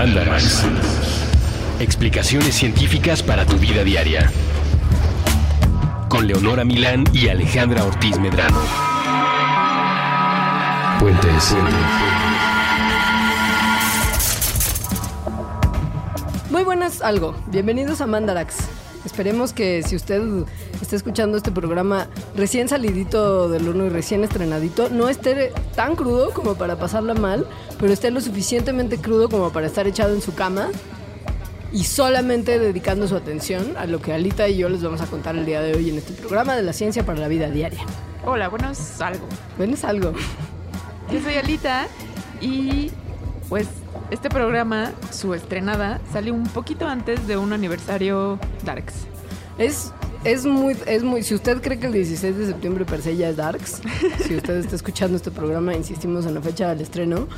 Mandarax. Explicaciones científicas para tu vida diaria. Con Leonora Milán y Alejandra Ortiz Medrano. Puentes. Muy buenas algo. Bienvenidos a Mandarax. Esperemos que si usted está escuchando este programa recién salidito del horno y recién estrenadito, no esté tan crudo como para pasarla mal, pero esté lo suficientemente crudo como para estar echado en su cama y solamente dedicando su atención a lo que Alita y yo les vamos a contar el día de hoy en este programa de la ciencia para la vida diaria. Hola, bueno, es algo. Bueno, es algo. Yo soy Alita y pues este programa, su estrenada, salió un poquito antes de un aniversario Darks. Es, es muy, es muy. Si usted cree que el 16 de septiembre per se ya es Darks, si usted está escuchando este programa, insistimos en la fecha del estreno.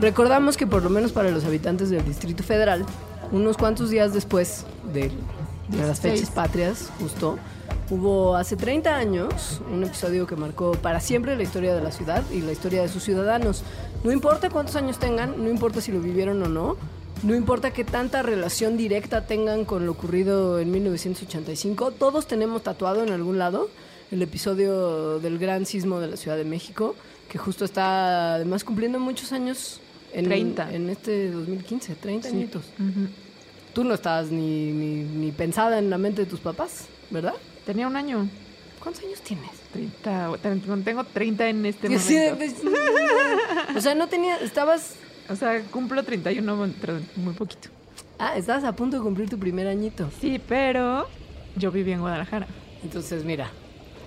Recordamos que por lo menos para los habitantes del Distrito Federal, unos cuantos días después de, de las fechas patrias, justo, hubo hace 30 años un episodio que marcó para siempre la historia de la ciudad y la historia de sus ciudadanos. No importa cuántos años tengan, no importa si lo vivieron o no, no importa qué tanta relación directa tengan con lo ocurrido en 1985, todos tenemos tatuado en algún lado el episodio del gran sismo de la Ciudad de México, que justo está además cumpliendo muchos años en, 30. en este 2015, 30 Sí. añitos. Tú no estabas ni, ni, ni pensada en la mente de tus papás, ¿verdad? Tenía un año. ¿Cuántos años tienes? 30, o- ten- tengo 30 en este Sí, sí, momento. pues, o sea, no tenía, estabas, O sea, cumplo 31 pero muy poquito. ah, estabas a punto de cumplir tu primer añito. Sí, pero yo viví en Guadalajara. Entonces, mira,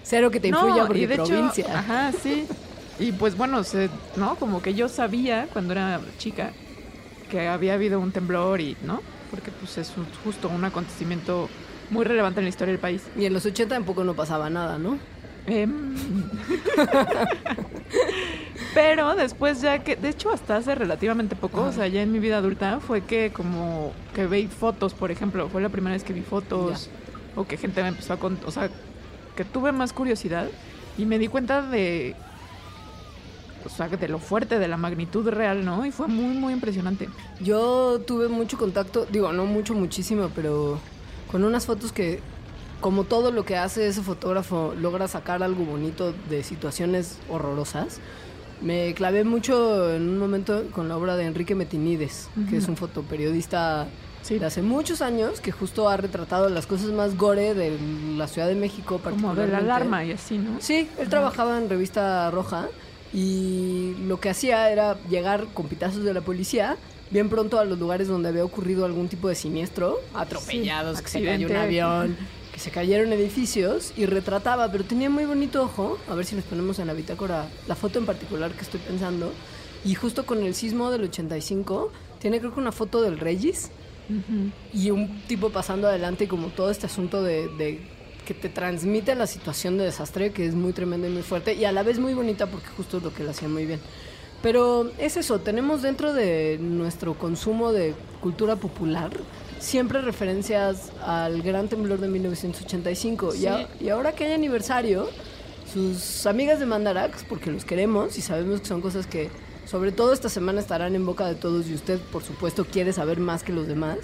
cero que te influya y porque de hecho, provincia. ajá, sí. Y pues bueno, se- ¿no? Como que yo sabía cuando era chica que había habido un temblor y, ¿no? Porque pues es un- justo un acontecimiento muy relevante en la historia del país. Y en los 80 tampoco no pasaba nada, ¿no? Em, Pero después ya que, de hecho hasta hace relativamente poco, o sea, ya en mi vida adulta, fue que como que veí fotos, por ejemplo, fue la primera vez que vi fotos o que gente me empezó a contar, o sea, que tuve más curiosidad y me di cuenta de, o sea, de lo fuerte, de la magnitud real, ¿no? Y fue muy, muy impresionante. Yo tuve mucho contacto, digo, no mucho, muchísimo, pero con unas fotos que, como todo lo que hace ese fotógrafo, logra sacar algo bonito de situaciones horrorosas. Me clavé mucho en un momento con la obra de Enrique Metinides, que es un fotoperiodista Sí. de hace muchos años, que justo ha retratado las cosas más gore de la Ciudad de México. Como de la particularmente. alarma y así, ¿no? Sí, él trabajaba en Revista Roja y lo que hacía era llegar con pitazos de la policía bien pronto a los lugares donde había ocurrido algún tipo de siniestro, atropellados, Sí, que se cayó un avión, se cayeron edificios y retrataba, pero tenía muy bonito ojo, a ver si nos ponemos en la bitácora la foto en particular que estoy pensando, y justo con el sismo del 85, tiene creo que una foto del Regis y un tipo pasando adelante como todo este asunto de, que te transmite la situación de desastre que es muy tremenda y muy fuerte y a la vez muy bonita porque justo es lo que él hacía muy bien. Pero es eso, tenemos dentro de nuestro consumo de cultura popular siempre referencias al gran temblor de 1985 y, a- y ahora que hay aniversario, sus amigas de Mandarax, porque los queremos y sabemos que son cosas que sobre todo esta semana estarán en boca de todos y usted por supuesto quiere saber más que los demás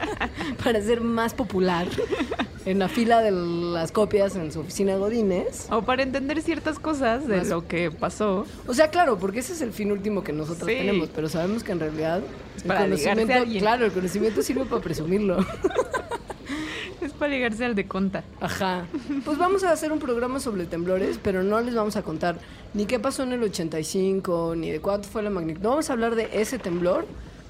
para ser más popular en la fila de las copias en su oficina Godínez. O para entender ciertas cosas de Más- lo que pasó. O sea, claro, porque ese es el fin último que nosotros Sí. tenemos, pero sabemos que en realidad Es el para a conocimiento, alguien. claro, el conocimiento sirve para presumirlo. Es para ligarse al de conta. Ajá. Pues vamos a hacer un programa sobre temblores, pero no les vamos a contar ni qué pasó en el 85, ni de cuánto fue la magnitud. No vamos a hablar de ese temblor,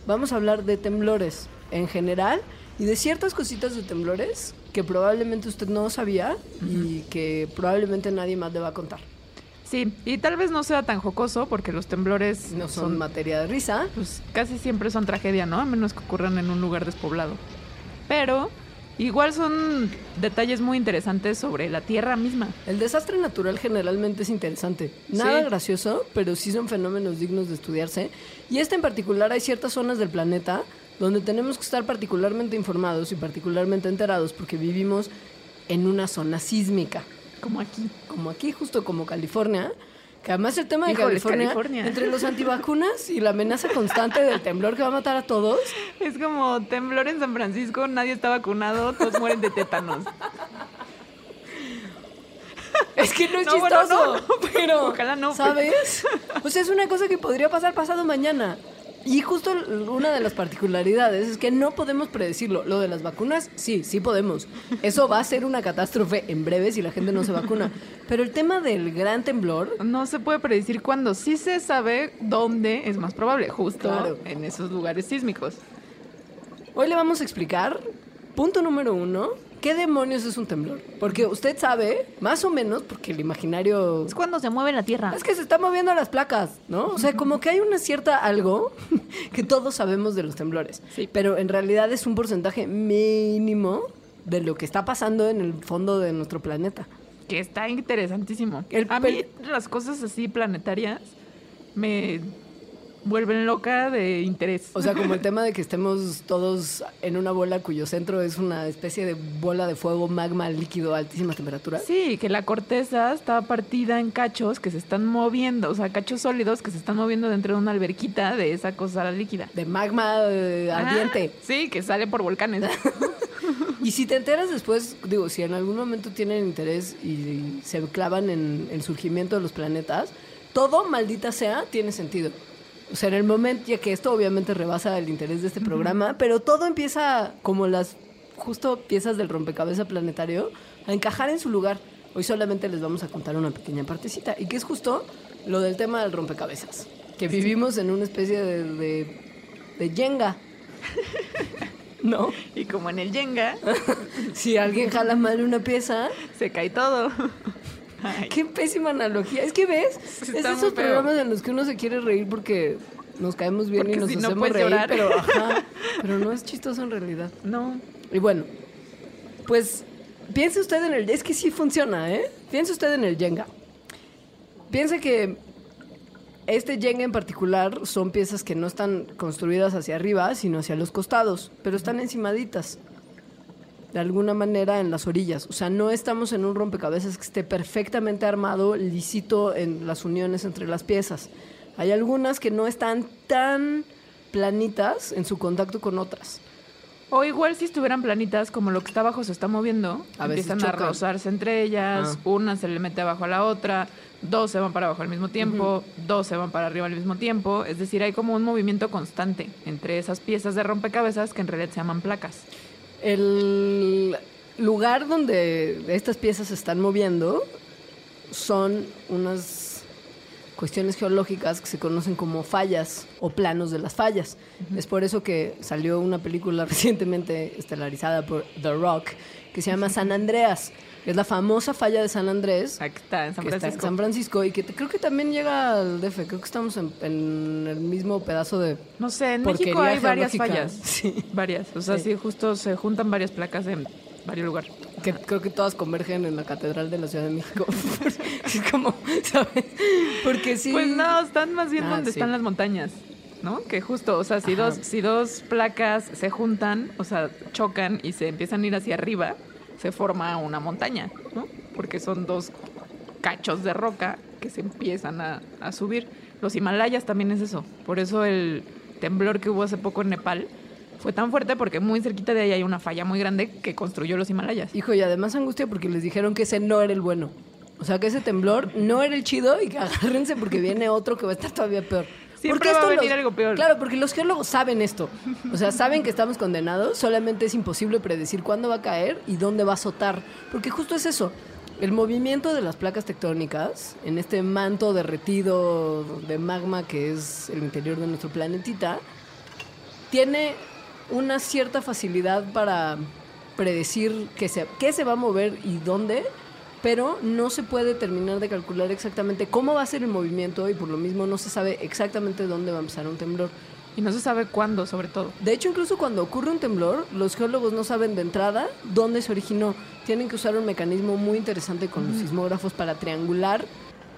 vamos a hablar de temblores en general y de ciertas cositas de temblores que probablemente usted no sabía y que probablemente nadie más le va a contar. Sí, y tal vez no sea tan jocoso porque los temblores No son materia de risa. pues casi siempre son tragedia, ¿no? A menos que ocurran en un lugar despoblado. Pero igual son detalles muy interesantes sobre la Tierra misma. El desastre natural generalmente es interesante. Nada Sí. gracioso, pero sí son fenómenos dignos de estudiarse. Y este en particular hay ciertas zonas del planeta donde tenemos que estar particularmente informados y particularmente enterados porque vivimos en una zona sísmica. Como aquí. Como aquí, justo como California, Que además el tema de Híjoles, California, California. entre los antivacunas y la amenaza constante del temblor que va a matar a todos, Es como temblor en San Francisco, nadie está vacunado, todos mueren de tétanos. es que no es No, bueno, chistoso, no, no. pero Ojalá no, ¿sabes? O sea, es una cosa que podría pasar pasado mañana. Y justo una de las particularidades es que no podemos predecirlo. Lo de las vacunas, sí, sí podemos. Eso va a ser una catástrofe en breve si la gente no se vacuna. Pero el tema del gran temblor, No se puede predecir cuándo. Sí se sabe dónde es más probable, justo Claro. en esos lugares sísmicos. hoy le vamos a explicar, punto número uno, ¿qué demonios es un temblor? Porque usted sabe, más o menos, porque el imaginario... Es cuando se mueve la tierra. Es que se están moviendo las placas, ¿no? O sea, como que hay una cierta algo que todos sabemos de los temblores. Sí. Pero en realidad es un porcentaje mínimo de lo que está pasando en el fondo de nuestro planeta. Que está interesantísimo. El a mí las cosas así planetarias me vuelven loca de interés. O sea, como el tema de que estemos todos en una bola cuyo centro es una especie de bola de fuego, magma líquido a altísimas temperaturas. Sí, que la corteza está partida en cachos que se están moviendo, o sea, cachos sólidos que se están moviendo dentro de una alberquita de esa cosa líquida. De magma eh, ardiente. Ah, sí, que sale por volcanes. Y si te enteras después, digo, si en algún momento tienen interés y se clavan en el surgimiento de los planetas, todo, maldita sea, tiene sentido. O sea, en el momento, ya que esto obviamente rebasa el interés de este programa, pero todo empieza como las justo piezas del rompecabezas planetario a encajar en su lugar. Hoy solamente les vamos a contar una pequeña partecita y que es justo lo del tema del rompecabezas, que vivimos en una especie de, de, de Jenga. ¿No? y como en el Jenga, Si alguien jala mal una pieza, se cae todo. Ay, qué pésima analogía. Es que ves, es esos programas en los que uno se quiere reír porque nos caemos bien y nos si hacemos reír, llorar. pero ajá, pero no es chistoso en realidad. No, Y bueno, pues piense usted en el es que sí funciona, ¿eh? Piense usted en el Jenga. Piense que este Jenga en particular son piezas que no están construidas hacia arriba, sino hacia los costados, pero están encimaditas. De alguna manera en las orillas. O sea, no estamos en un rompecabezas que esté perfectamente armado, lisito en las uniones entre las piezas. Hay algunas que no están tan planitas en su contacto con otras. O igual si estuvieran planitas, como lo que está abajo se está moviendo, A empiezan a rozarse entre ellas, Ah. una se le mete abajo a la otra, dos se van para abajo al mismo tiempo, dos se van para arriba al mismo tiempo. Es decir, hay como un movimiento constante entre esas piezas de rompecabezas que en realidad se llaman placas. El lugar donde estas piezas se están moviendo son unas cuestiones geológicas que se conocen como fallas o planos de las fallas. Es por eso que salió una película recientemente estelarizada por The Rock que se llama San Andreas. Es la famosa falla de San Andrés. Aquí está, en San está en Francisco. San Francisco y que creo que también llega al DF. Creo que estamos en, en el mismo pedazo de No sé, en México hay varias geológica. fallas. Sí. Varias. O sea, Sí. sí. justo se juntan varias placas en varios lugares. que creo que todas convergen en la Catedral de la Ciudad de México. es como, ¿sabes? Porque sí. Pues no, están más bien Ah, donde sí. están las montañas, ¿no? Que justo, o sea, si Ajá. dos, si dos placas se juntan, o sea, chocan y se empiezan a ir hacia arriba, se forma una montaña, ¿no? Porque son dos cachos de roca que se empiezan a, a subir. Los Himalayas también es eso. Por eso el temblor que hubo hace poco en Nepal fue tan fuerte porque muy cerquita de ahí hay una falla muy grande que construyó los Himalayas. Hijo, y además angustia porque les dijeron que ese no era el bueno. O sea, que ese temblor no era el chido y que agárrense porque viene otro que va a estar todavía peor. Siempre va a venir algo peor. Claro, porque los geólogos saben esto. O sea, saben que estamos condenados, solamente es imposible predecir cuándo va a caer y dónde va a azotar. Porque justo es eso. El movimiento de las placas tectónicas en este manto derretido de magma que es el interior de nuestro planetita tiene una cierta facilidad para predecir qué se, qué se va a mover y dónde, pero no se puede terminar de calcular exactamente cómo va a ser el movimiento y por lo mismo no se sabe exactamente dónde va a empezar un temblor. Y no se sabe cuándo, sobre todo. De hecho, incluso cuando ocurre un temblor, los geólogos no saben de entrada dónde se originó. Tienen que usar un mecanismo muy interesante con los sismógrafos para triangular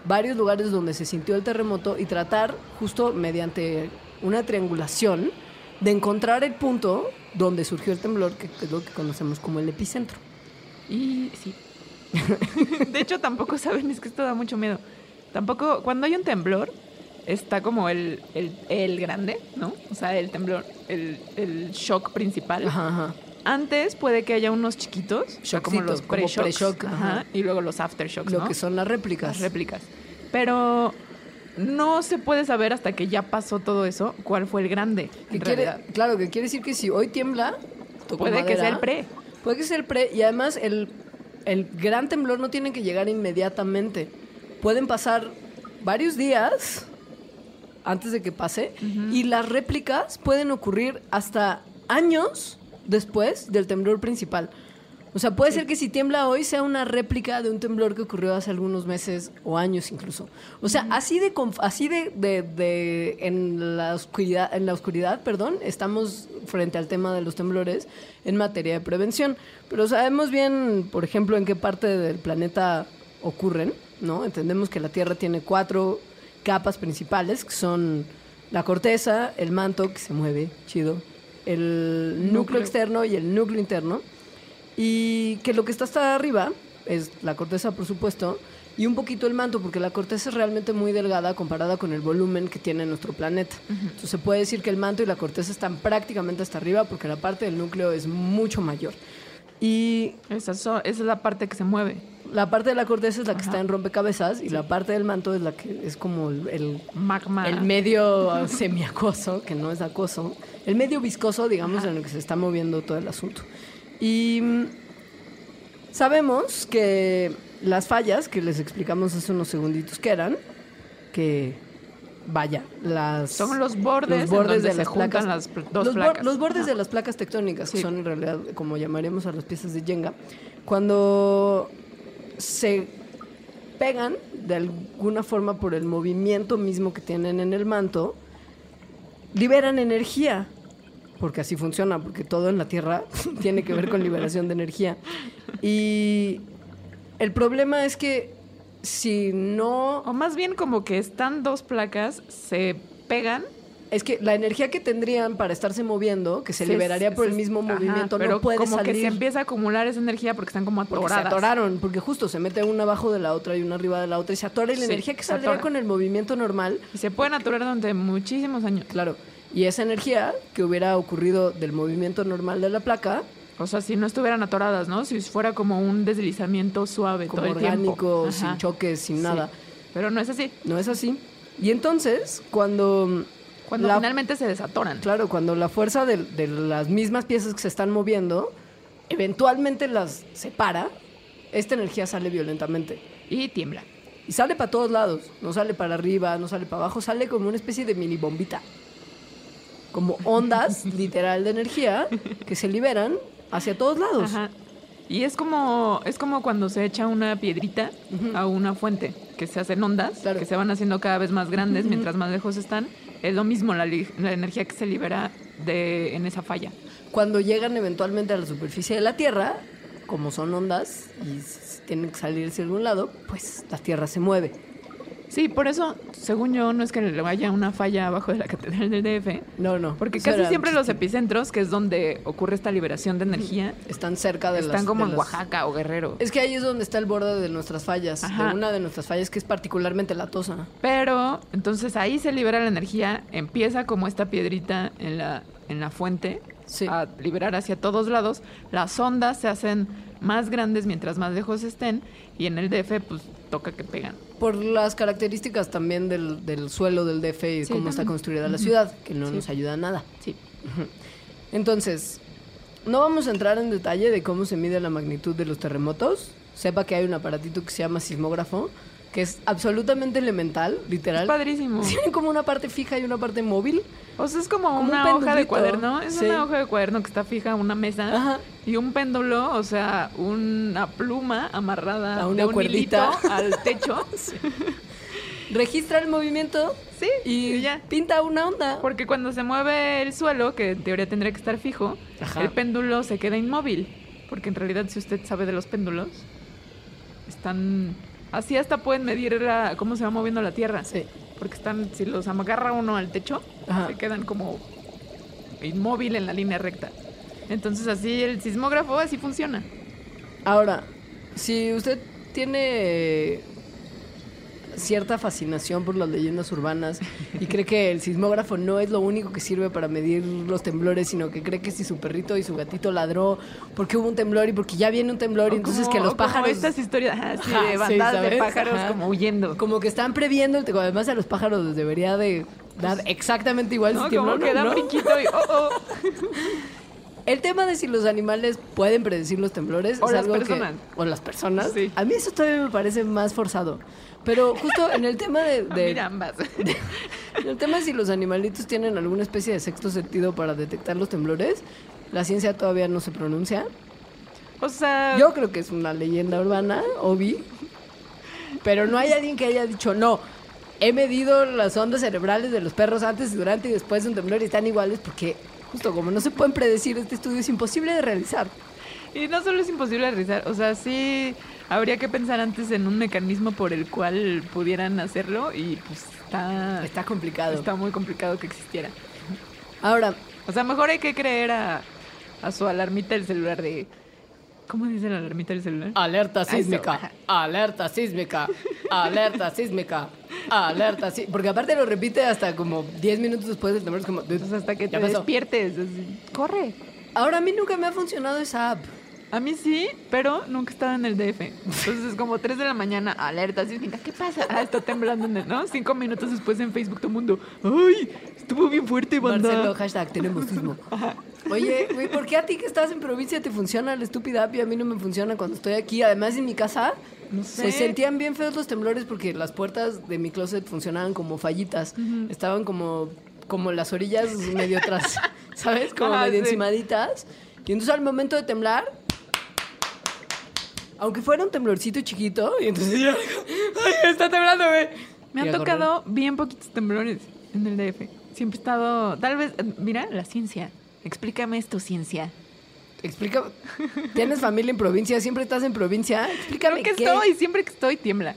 varios lugares donde se sintió el terremoto y tratar, justo mediante una triangulación, de encontrar el punto donde surgió el temblor, que es lo que conocemos como el epicentro. Y sí. De hecho, tampoco saben, es que esto da mucho miedo. tampoco, cuando hay un temblor, está como el, el, el grande, ¿no? O sea, el temblor, el, el shock principal. Ajá, ajá. Antes puede que haya unos chiquitos, como los pre-shock, y luego los aftershocks, Lo ¿no? que son las réplicas. Las réplicas. Pero no se puede saber hasta que ya pasó todo eso cuál fue el grande. Que quiere- claro, que quiere decir que si hoy tiembla, Puede que sea el pre. Puede que sea el pre. Y además, el, el gran temblor no tiene que llegar inmediatamente. Pueden pasar varios días antes de que pase. Y las réplicas pueden ocurrir hasta años después del temblor principal. O sea, puede ser que si tiembla hoy sea una réplica de un temblor que ocurrió hace algunos meses o años incluso. O sea, así de así de, de- de- en la oscuridad, en la oscuridad, perdón, estamos frente al tema de los temblores en materia de prevención. Pero sabemos bien, por ejemplo, en qué parte del planeta ocurren, ¿no? Entendemos que la Tierra tiene cuatro capas principales, que son la corteza, el manto, que se mueve, chido, el núcleo, Núcleo. externo y el núcleo interno. Y que lo que está hasta arriba es la corteza, por supuesto, y un poquito el manto, porque la corteza es realmente muy delgada comparada con el volumen que tiene nuestro planeta. Entonces se puede decir que el manto y la corteza están prácticamente hasta arriba, porque la parte del núcleo es mucho mayor. Y Esa, esa es la parte que se mueve. la parte de la corteza es la que Ajá. está en rompecabezas, y la parte del manto es la que es como el- el Magma. el medio uh, semiacoso, que no es acoso, el medio viscoso, digamos, Ajá. en el que se está moviendo todo el asunto. Y mm, sabemos que las fallas, que les explicamos hace unos segunditos que eran, que vaya, las... Son los bordes, los bordes en donde de se las placas. las pl- dos los, bordes Ajá. de las placas tectónicas, que son en realidad como llamaríamos a las piezas de Jenga, cuando se pegan de alguna forma por el movimiento mismo que tienen en el manto, liberan energía. Porque así funciona, porque todo en la Tierra tiene que ver con liberación de energía. Y el problema es que si no O más bien como que están dos placas, se pegan. Es que la energía que tendrían para estarse moviendo, que se se- liberaría por el se- mismo ajá, movimiento, pero no puede como salir. que se empieza a acumular esa energía porque están como porque se atoradas. atoraron, porque justo se mete una abajo de la otra y una arriba de la otra y se atora y la Sí, energía que saldría con el movimiento normal, Y se pueden atorar durante muchísimos años. claro, y esa energía que hubiera ocurrido del movimiento normal de la placa, O sea, si no estuvieran atoradas, ¿no? Si fuera como un deslizamiento suave como todo el orgánico, sin choques, sin Sí. nada, Pero no es así. no es así. Y entonces, cuando Cuando la- finalmente se desatoran. Claro, cuando la fuerza de, de las mismas piezas que se están moviendo eventualmente las separa, esta energía sale violentamente. Y tiembla. Y sale para todos lados. No sale para arriba, no sale para abajo, sale como una especie de mini bombita. Como ondas, literal, de energía que se liberan hacia todos lados. Ajá. Y es como, es como cuando se echa una piedrita a una fuente, que se hacen ondas, Claro. que se van haciendo cada vez más grandes mientras más lejos están. Es lo mismo la, energía que se libera de, en esa falla. Cuando llegan eventualmente a la superficie de la Tierra, como son ondas y tienen que salir hacia algún lado, pues la Tierra se mueve. Sí, por eso, según yo, no es que le vaya una falla abajo de la catedral del DF, No, no. porque casi era siempre los epicentros, que es donde ocurre esta liberación de energía, están cerca de las están como de en las- Oaxaca o Guerrero. Es que ahí es donde está el borde de nuestras fallas, Ajá. de una de nuestras fallas que es particularmente latosa. Pero entonces ahí se libera la energía, empieza como esta piedrita en la, en la fuente Sí. a liberar hacia todos lados. Las ondas se hacen más grandes mientras más lejos estén y en el DF pues toca que pegan. Por las características también del, del suelo del DF y Sí, cómo está construida la ciudad, que no Sí. nos ayuda a nada. Sí. Entonces, no vamos a entrar en detalle de cómo se mide la magnitud de los terremotos. Sepa que hay un aparatito que se llama sismógrafo, que es absolutamente elemental, literal. Es padrísimo. Tiene como una parte fija y una parte móvil. O sea, es como, Como un una hoja de cuaderno. Es Sí. una hoja de cuaderno que está fija a una mesa Ajá. y un péndulo, o sea, una pluma amarrada A una de un cuerdita. al techo. Registra el movimiento Sí, y y ya. pinta una onda. Porque cuando se mueve el suelo, que en teoría tendría que estar fijo, Ajá. el péndulo se queda inmóvil. Porque en realidad, si usted sabe de los péndulos, están. Así hasta pueden medir la- cómo se va moviendo la tierra. Sí. Porque están, si los agarra uno al techo, Ajá. se quedan como inmóvil en la línea recta. Entonces así el sismógrafo así funciona. Ahora, si usted tiene cierta fascinación por las leyendas urbanas y cree que el sismógrafo no es lo único que sirve para medir los temblores, sino que cree que si su perrito y su gatito ladró porque hubo un temblor y porque ya viene un temblor y entonces que los Como- como pájaros... estas historias así Ajá, de sí, bandadas de pájaros Ajá. como huyendo. Como que están previendo, además a los pájaros les debería de dar exactamente igual ¿no? si Como o que da ¿no? brinquito y oh, oh. El tema de si los animales pueden predecir los temblores O es las algo que- personas. o las personas. Sí. A mí eso todavía me parece más forzado. Pero justo en el tema de, de- Mira ambas. en el tema de si los animalitos tienen alguna especie de sexto sentido para detectar los temblores, la ciencia todavía no se pronuncia. O sea, Yo creo que es una leyenda urbana, Obi. Pero no hay alguien que haya dicho, no, he medido las ondas cerebrales de los perros antes, durante y después de un temblor y están iguales porque, justo como no se pueden predecir, este estudio es imposible de realizar. Y no solo es imposible realizar, o sea, sí habría que pensar antes en un mecanismo por el cual pudieran hacerlo y pues está, Está complicado. está muy complicado que existiera. Ahora, O sea, mejor hay que creer a, a su alarmita del celular de... ¿Cómo dice la alarmita del celular? alerta sísmica, alerta sísmica, alerta sísmica, alerta sísmica. Porque aparte lo repite hasta como 10 minutos después del temblor. Es como, hasta que te despiertes. así, Corre. Ahora a mí nunca me ha funcionado esa app. A mí sí, pero nunca estaba en el DF. Entonces es como 3 de la mañana, alerta sísmica. ¿Qué pasa? Ah, está temblando, ¿no? Cinco minutos después en Facebook todo el mundo. ¡Ay! Estuvo bien fuerte, banda. Marcelo, hashtag, tenemos sismo. Oye, güey, ¿por qué a ti que estás en provincia te funciona la estúpida app y a mí no me funciona cuando estoy aquí? Además, en mi casa No se sé. sentían bien feos los temblores porque las puertas de mi closet funcionaban como fallitas. Estaban como, como las orillas medio tras, ¿sabes? Como medio sí. encimaditas. Y entonces al momento de temblar, aunque fuera un temblorcito chiquito, y entonces yo, ¡ay, está temblando, güey! Me han tocado bien poquitos temblores en el DF. Siempre he estado. Tal vez. Mira, la ciencia. Explícame esto, ciencia. Explica, ¿tienes familia en provincia? ¿Siempre estás en provincia? Explícame Creo que qué. estoy, siempre que estoy tiembla.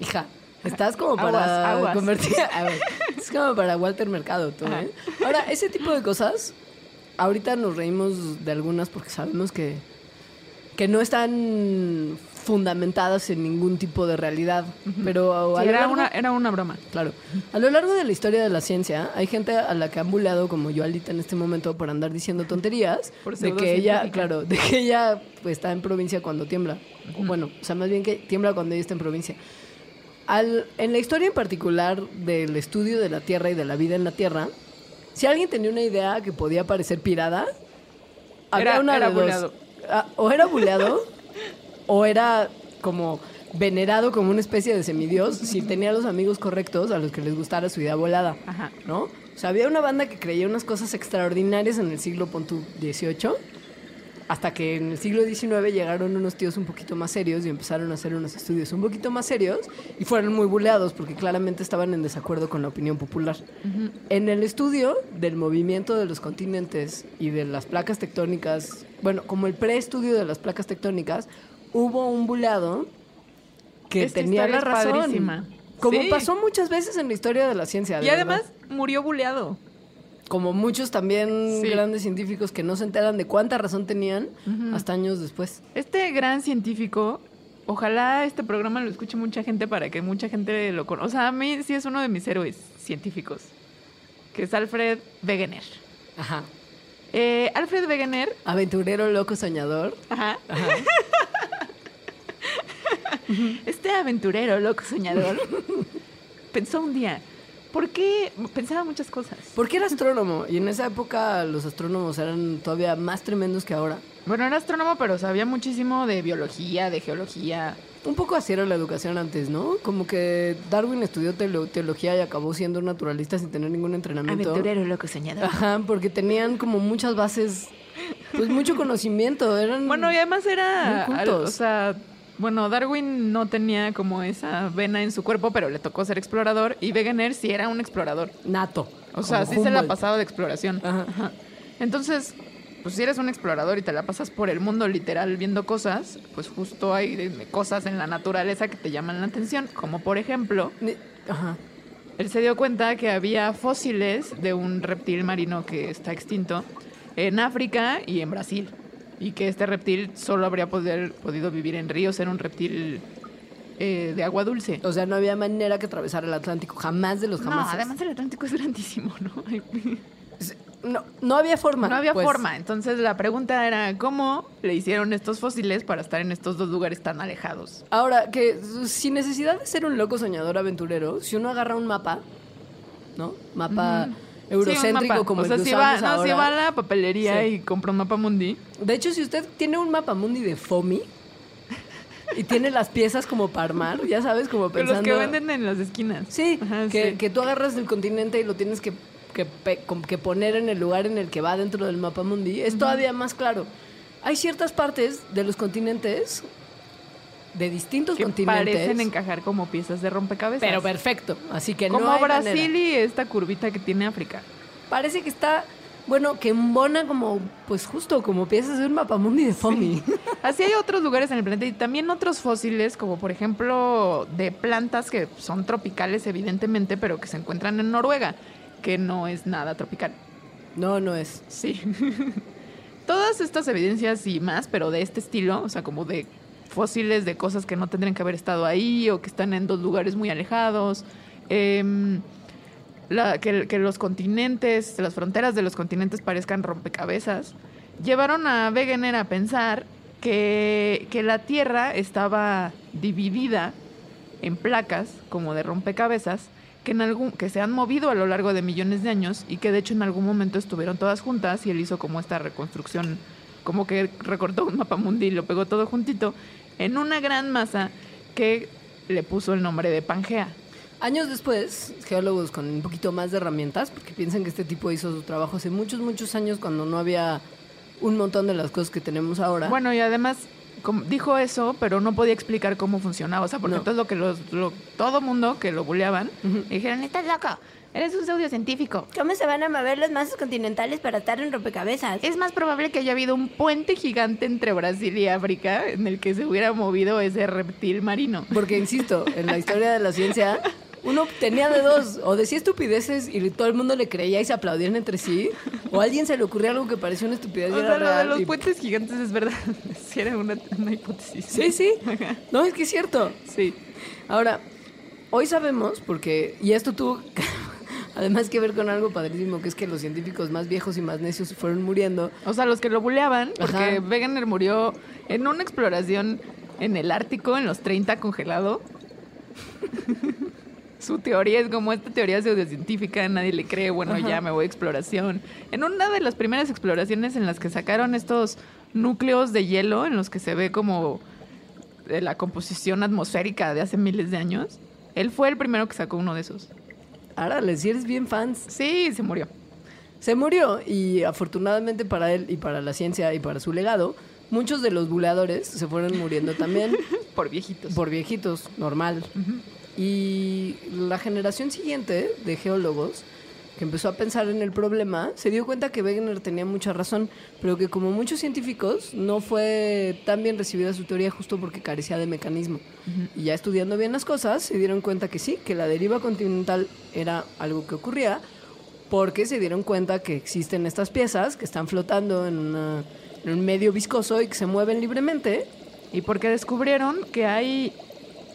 Hija, estás como Aguas, para aguas. convertir... A ver, es como para Walter Mercado, tú. ¿eh? Ahora, ese tipo de cosas, ahorita nos reímos de algunas porque sabemos que, que no están fundamentadas en ningún tipo de realidad. Pero a Sí, lo era, largo- una, era una broma. Claro. A lo largo de la historia de la ciencia, hay gente a la que han buleado como yo Alita en este momento por andar diciendo tonterías. Por de que ella, claro, de que ella pues, está en provincia cuando tiembla. O Bueno, o sea, más bien que tiembla cuando ella está en provincia. Al, en la historia en particular del estudio de la Tierra y de la vida en la Tierra, si alguien tenía una idea que podía parecer pirada, había Era- una era de dos. buleado. Ah, o era buleado, o era como venerado como una especie de semidios si tenía los amigos correctos a los que les gustara su idea volada. Ajá. ¿No? O sea, había una banda que creía unas cosas extraordinarias en el siglo XVIII, hasta que en el siglo XIX llegaron unos tíos un poquito más serios y empezaron a hacer unos estudios un poquito más serios y fueron muy buleados porque claramente estaban en desacuerdo con la opinión popular. En el estudio del movimiento de los continentes y de las placas tectónicas, bueno, como el preestudio de las placas tectónicas, hubo un buleado que Esta tenía la razón. padrísima. Como Sí. pasó muchas veces en la historia de la ciencia. Y además verdad. murió buleado. Como muchos también Sí. grandes científicos que no se enteran de cuánta razón tenían hasta años después. Este gran científico, ojalá este programa lo escuche mucha gente para que mucha gente lo conozca. O sea, a mí sí es uno de mis héroes científicos, que es Alfred Wegener. Ajá. Eh, Alfred Wegener, Aventurero, loco, soñador. ajá. este aventurero, loco, soñador, pensó un día, ¿por qué? Pensaba muchas cosas. Porque era astrónomo y en esa época los astrónomos eran todavía más tremendos que ahora. Bueno, era astrónomo, pero sabía muchísimo de biología, de geología. Un poco así era la educación antes, ¿no? Como que Darwin estudió teolo- teología y acabó siendo un naturalista sin tener ningún entrenamiento. Aventurero, loco, soñador. Ajá, porque tenían como muchas bases, pues mucho conocimiento. Eran Bueno, y además era. Muy al- cultos. o sea, bueno, Darwin no tenía como esa vena en su cuerpo, pero le tocó ser explorador. Y Wegener sí era un explorador. nato. O sea, sí se la pasaba de exploración. Ajá. Ajá. Entonces, pues si eres un explorador y te la pasas por el mundo literal viendo cosas, pues justo hay cosas en la naturaleza que te llaman la atención. Como por ejemplo, Ajá. él se dio cuenta que había fósiles de un reptil marino que está extinto en África y en Brasil. Y que este reptil solo habría poder- podido vivir en ríos, era un reptil eh, de agua dulce. O sea, no había manera que atravesara el Atlántico, jamás de los No, jamás. además el Atlántico es grandísimo, ¿no? no, no había forma. No había pues. forma. Entonces la pregunta era, ¿cómo le hicieron estos fósiles para estar en estos dos lugares tan alejados? Ahora, que sin necesidad de ser un loco soñador aventurero, si uno agarra un mapa, ¿no? Mapa eurocéntrico Sí, como o sea, el que si va, usamos no, si va a la papelería Sí. y compra un mapa mundi, De hecho, si usted tiene un mapa mundi de FOMI y tiene las piezas como para armar, ya sabes, como pensando... los que venden en las esquinas. Sí, Ajá, que, sí. que tú agarras el continente y lo tienes que, que, que poner en el lugar en el que va dentro del mapa mundi, es todavía más claro. Hay ciertas partes de los continentes, de distintos que continentes, parecen encajar como piezas de rompecabezas. pero perfecto. Así que como no hay Brasil manera. y esta curvita que tiene África. Parece que está, bueno, que embona como, pues justo como piezas de un mapa mundi de FOMI. Así hay otros lugares en el planeta y también otros fósiles, como por ejemplo de plantas que son tropicales evidentemente, pero que se encuentran en Noruega, que no es nada tropical. No, no es. Sí. Todas estas evidencias y más, pero de este estilo, o sea, como de fósiles de cosas que no tendrían que haber estado ahí o que están en dos lugares muy alejados. em, que, los continentes, las fronteras de los continentes parezcan rompecabezas, llevaron a Wegener a pensar que, que la Tierra estaba dividida en placas como de rompecabezas que, en algún, que se han movido a lo largo de millones de años y que de hecho en algún momento estuvieron todas juntas y él hizo como esta reconstrucción, como que recortó un mapa mundi y lo pegó todo juntito en una gran masa que le puso el nombre de Pangea. Años después, geólogos con un poquito más de herramientas, porque piensan que este tipo hizo su trabajo hace muchos, muchos años cuando no había un montón de las cosas que tenemos ahora. Bueno, y además como- dijo eso, pero no podía explicar cómo funcionaba. O sea, porque No. entonces lo que los, lo- todo mundo que lo buleaban, dijeron, estás loco, eres un pseudocientífico. ¿Cómo se van a mover las masas continentales para estar en rompecabezas? Es más probable que haya habido un puente gigante entre Brasil y África en el que se hubiera movido ese reptil marino. Porque, insisto, en la historia de la ciencia, uno tenía de dos, o decía estupideces y todo el mundo le creía y se aplaudían entre sí, o a alguien se le ocurría algo que parecía una estupidez y O era sea, lo de real. los y- puentes gigantes es verdad. Si era una, una hipótesis. Sí, sí. No, es que es cierto. Sí. Ahora, hoy sabemos, porque, y esto tuvo además que ver con algo padrísimo, que es que los científicos más viejos y más necios fueron muriendo. O sea, los que lo buleaban, porque Ajá. Wegener murió en una exploración en el Ártico en los 30 congelado. Su teoría es como esta teoría pseudocientífica, nadie le cree, bueno, Ajá. ya me voy a exploración. En una de las primeras exploraciones en las que sacaron estos núcleos de hielo, en los que se ve como eh, la composición atmosférica de hace miles de años, él fue el primero que sacó uno de esos. Árale, si eres bien fans. Sí, se murió. Se murió y afortunadamente para él y para la ciencia y para su legado, muchos de los buleadores se fueron muriendo también Por viejitos. por viejitos, normal. Y la generación siguiente de geólogos que empezó a pensar en el problema, se dio cuenta que Wegener tenía mucha razón, pero que como muchos científicos no fue tan bien recibida su teoría justo porque carecía de mecanismo. Y ya estudiando bien las cosas, se dieron cuenta que sí, que la deriva continental era algo que ocurría, porque se dieron cuenta que existen estas piezas que están flotando en, una- en un medio viscoso y que se mueven libremente. Y porque descubrieron que hay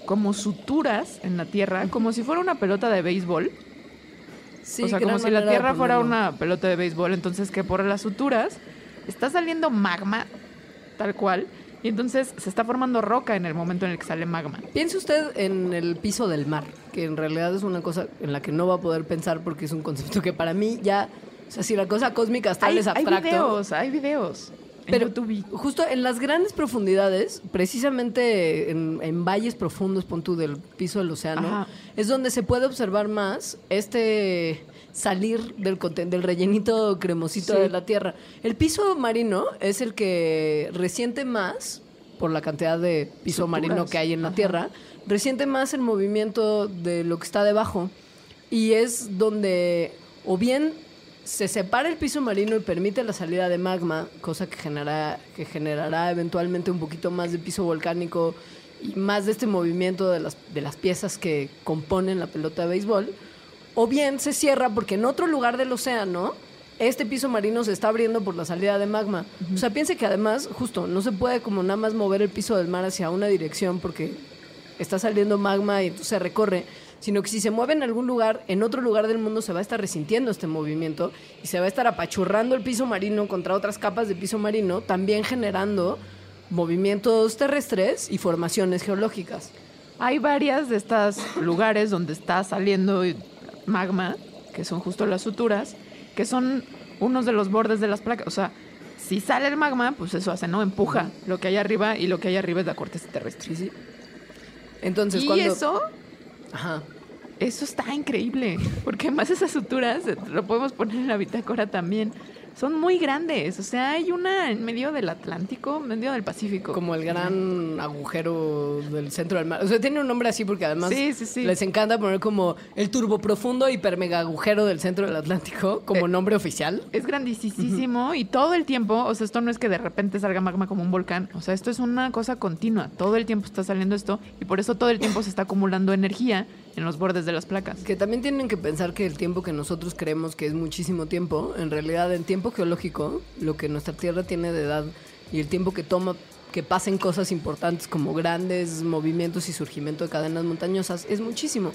como suturas en la Tierra, como si fuera una pelota de béisbol. Sí, o sea, como si la Tierra fuera una pelota de béisbol. Entonces, que por las suturas está saliendo magma, tal cual. Y entonces se está formando roca en el momento en el que sale magma. Piense usted en el piso del mar, que en realidad es una cosa en la que no va a poder pensar porque es un concepto que para mí ya, o sea, si la cosa cósmica Hay, es hay abstracto. videos, hay videos. Pero justo en las grandes profundidades, precisamente en, en valles profundos, pon tú, del piso del océano, Ajá. es donde se puede observar más este salir del, del rellenito cremosito Sí. de la tierra. El piso marino es el que resiente más, por la cantidad de piso Suturas. marino que hay en la Ajá. tierra, resiente más el movimiento de lo que está debajo. Y es donde o bien se separa el piso marino y permite la salida de magma, cosa que generará, que generará eventualmente un poquito más de piso volcánico y más de este movimiento de las, de las piezas que componen la pelota de béisbol, o bien se cierra porque en otro lugar del océano este piso marino se está abriendo por la salida de magma. O sea, piense que además, justo, no se puede como nada más mover el piso del mar hacia una dirección porque está saliendo magma y entonces se recorre, sino que si se mueve en algún lugar, en otro lugar del mundo se va a estar resintiendo este movimiento y se va a estar apachurrando el piso marino contra otras capas de piso marino, también generando movimientos terrestres y formaciones geológicas. Hay varias de estos lugares donde está saliendo magma, que son justo las suturas, que son unos de los bordes de las placas. O sea, si sale el magma, pues eso hace, ¿no? Empuja lo que hay arriba y lo que hay arriba es la corteza terrestre. Sí, sí. Entonces, y cuando... eso, Ajá. Eso está increíble, porque además esas suturas, eh, lo podemos poner en la bitácora también, son muy grandes. O sea, hay una en medio del Atlántico, en medio del Pacífico. Como el gran agujero del centro del mar. O sea, tiene un nombre así porque además Sí, sí, sí. les encanta poner como el turbo profundo hiper mega agujero del centro del Atlántico como Eh, nombre oficial. Es grandísimo y todo el tiempo, o sea, esto no es que de repente salga magma como un volcán, o sea, esto es una cosa continua, todo el tiempo está saliendo esto y por eso todo el tiempo se está acumulando energía en los bordes de las placas. Que también tienen que pensar que el tiempo que nosotros creemos que es muchísimo tiempo, en realidad en tiempo geológico, lo que nuestra Tierra tiene de edad y el tiempo que toma que pasen cosas importantes como grandes movimientos y surgimiento de cadenas montañosas es muchísimo.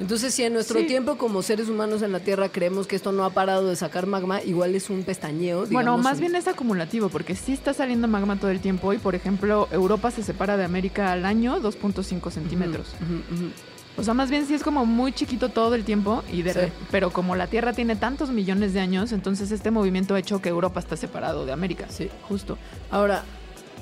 Entonces, si en nuestro Sí. tiempo como seres humanos en la Tierra creemos que esto no ha parado de sacar magma, igual es un pestañeo. Bueno, digamos, más en- bien es acumulativo, porque sí está saliendo magma todo el tiempo y, por ejemplo, Europa se separa de América al año 2.5 centímetros. Ujú, ujú. O sea, más bien sí es como muy chiquito todo el tiempo, y de Sí. pero como la Tierra tiene tantos millones de años, entonces este movimiento ha hecho que Europa está separado de América. Sí. justo. Ahora,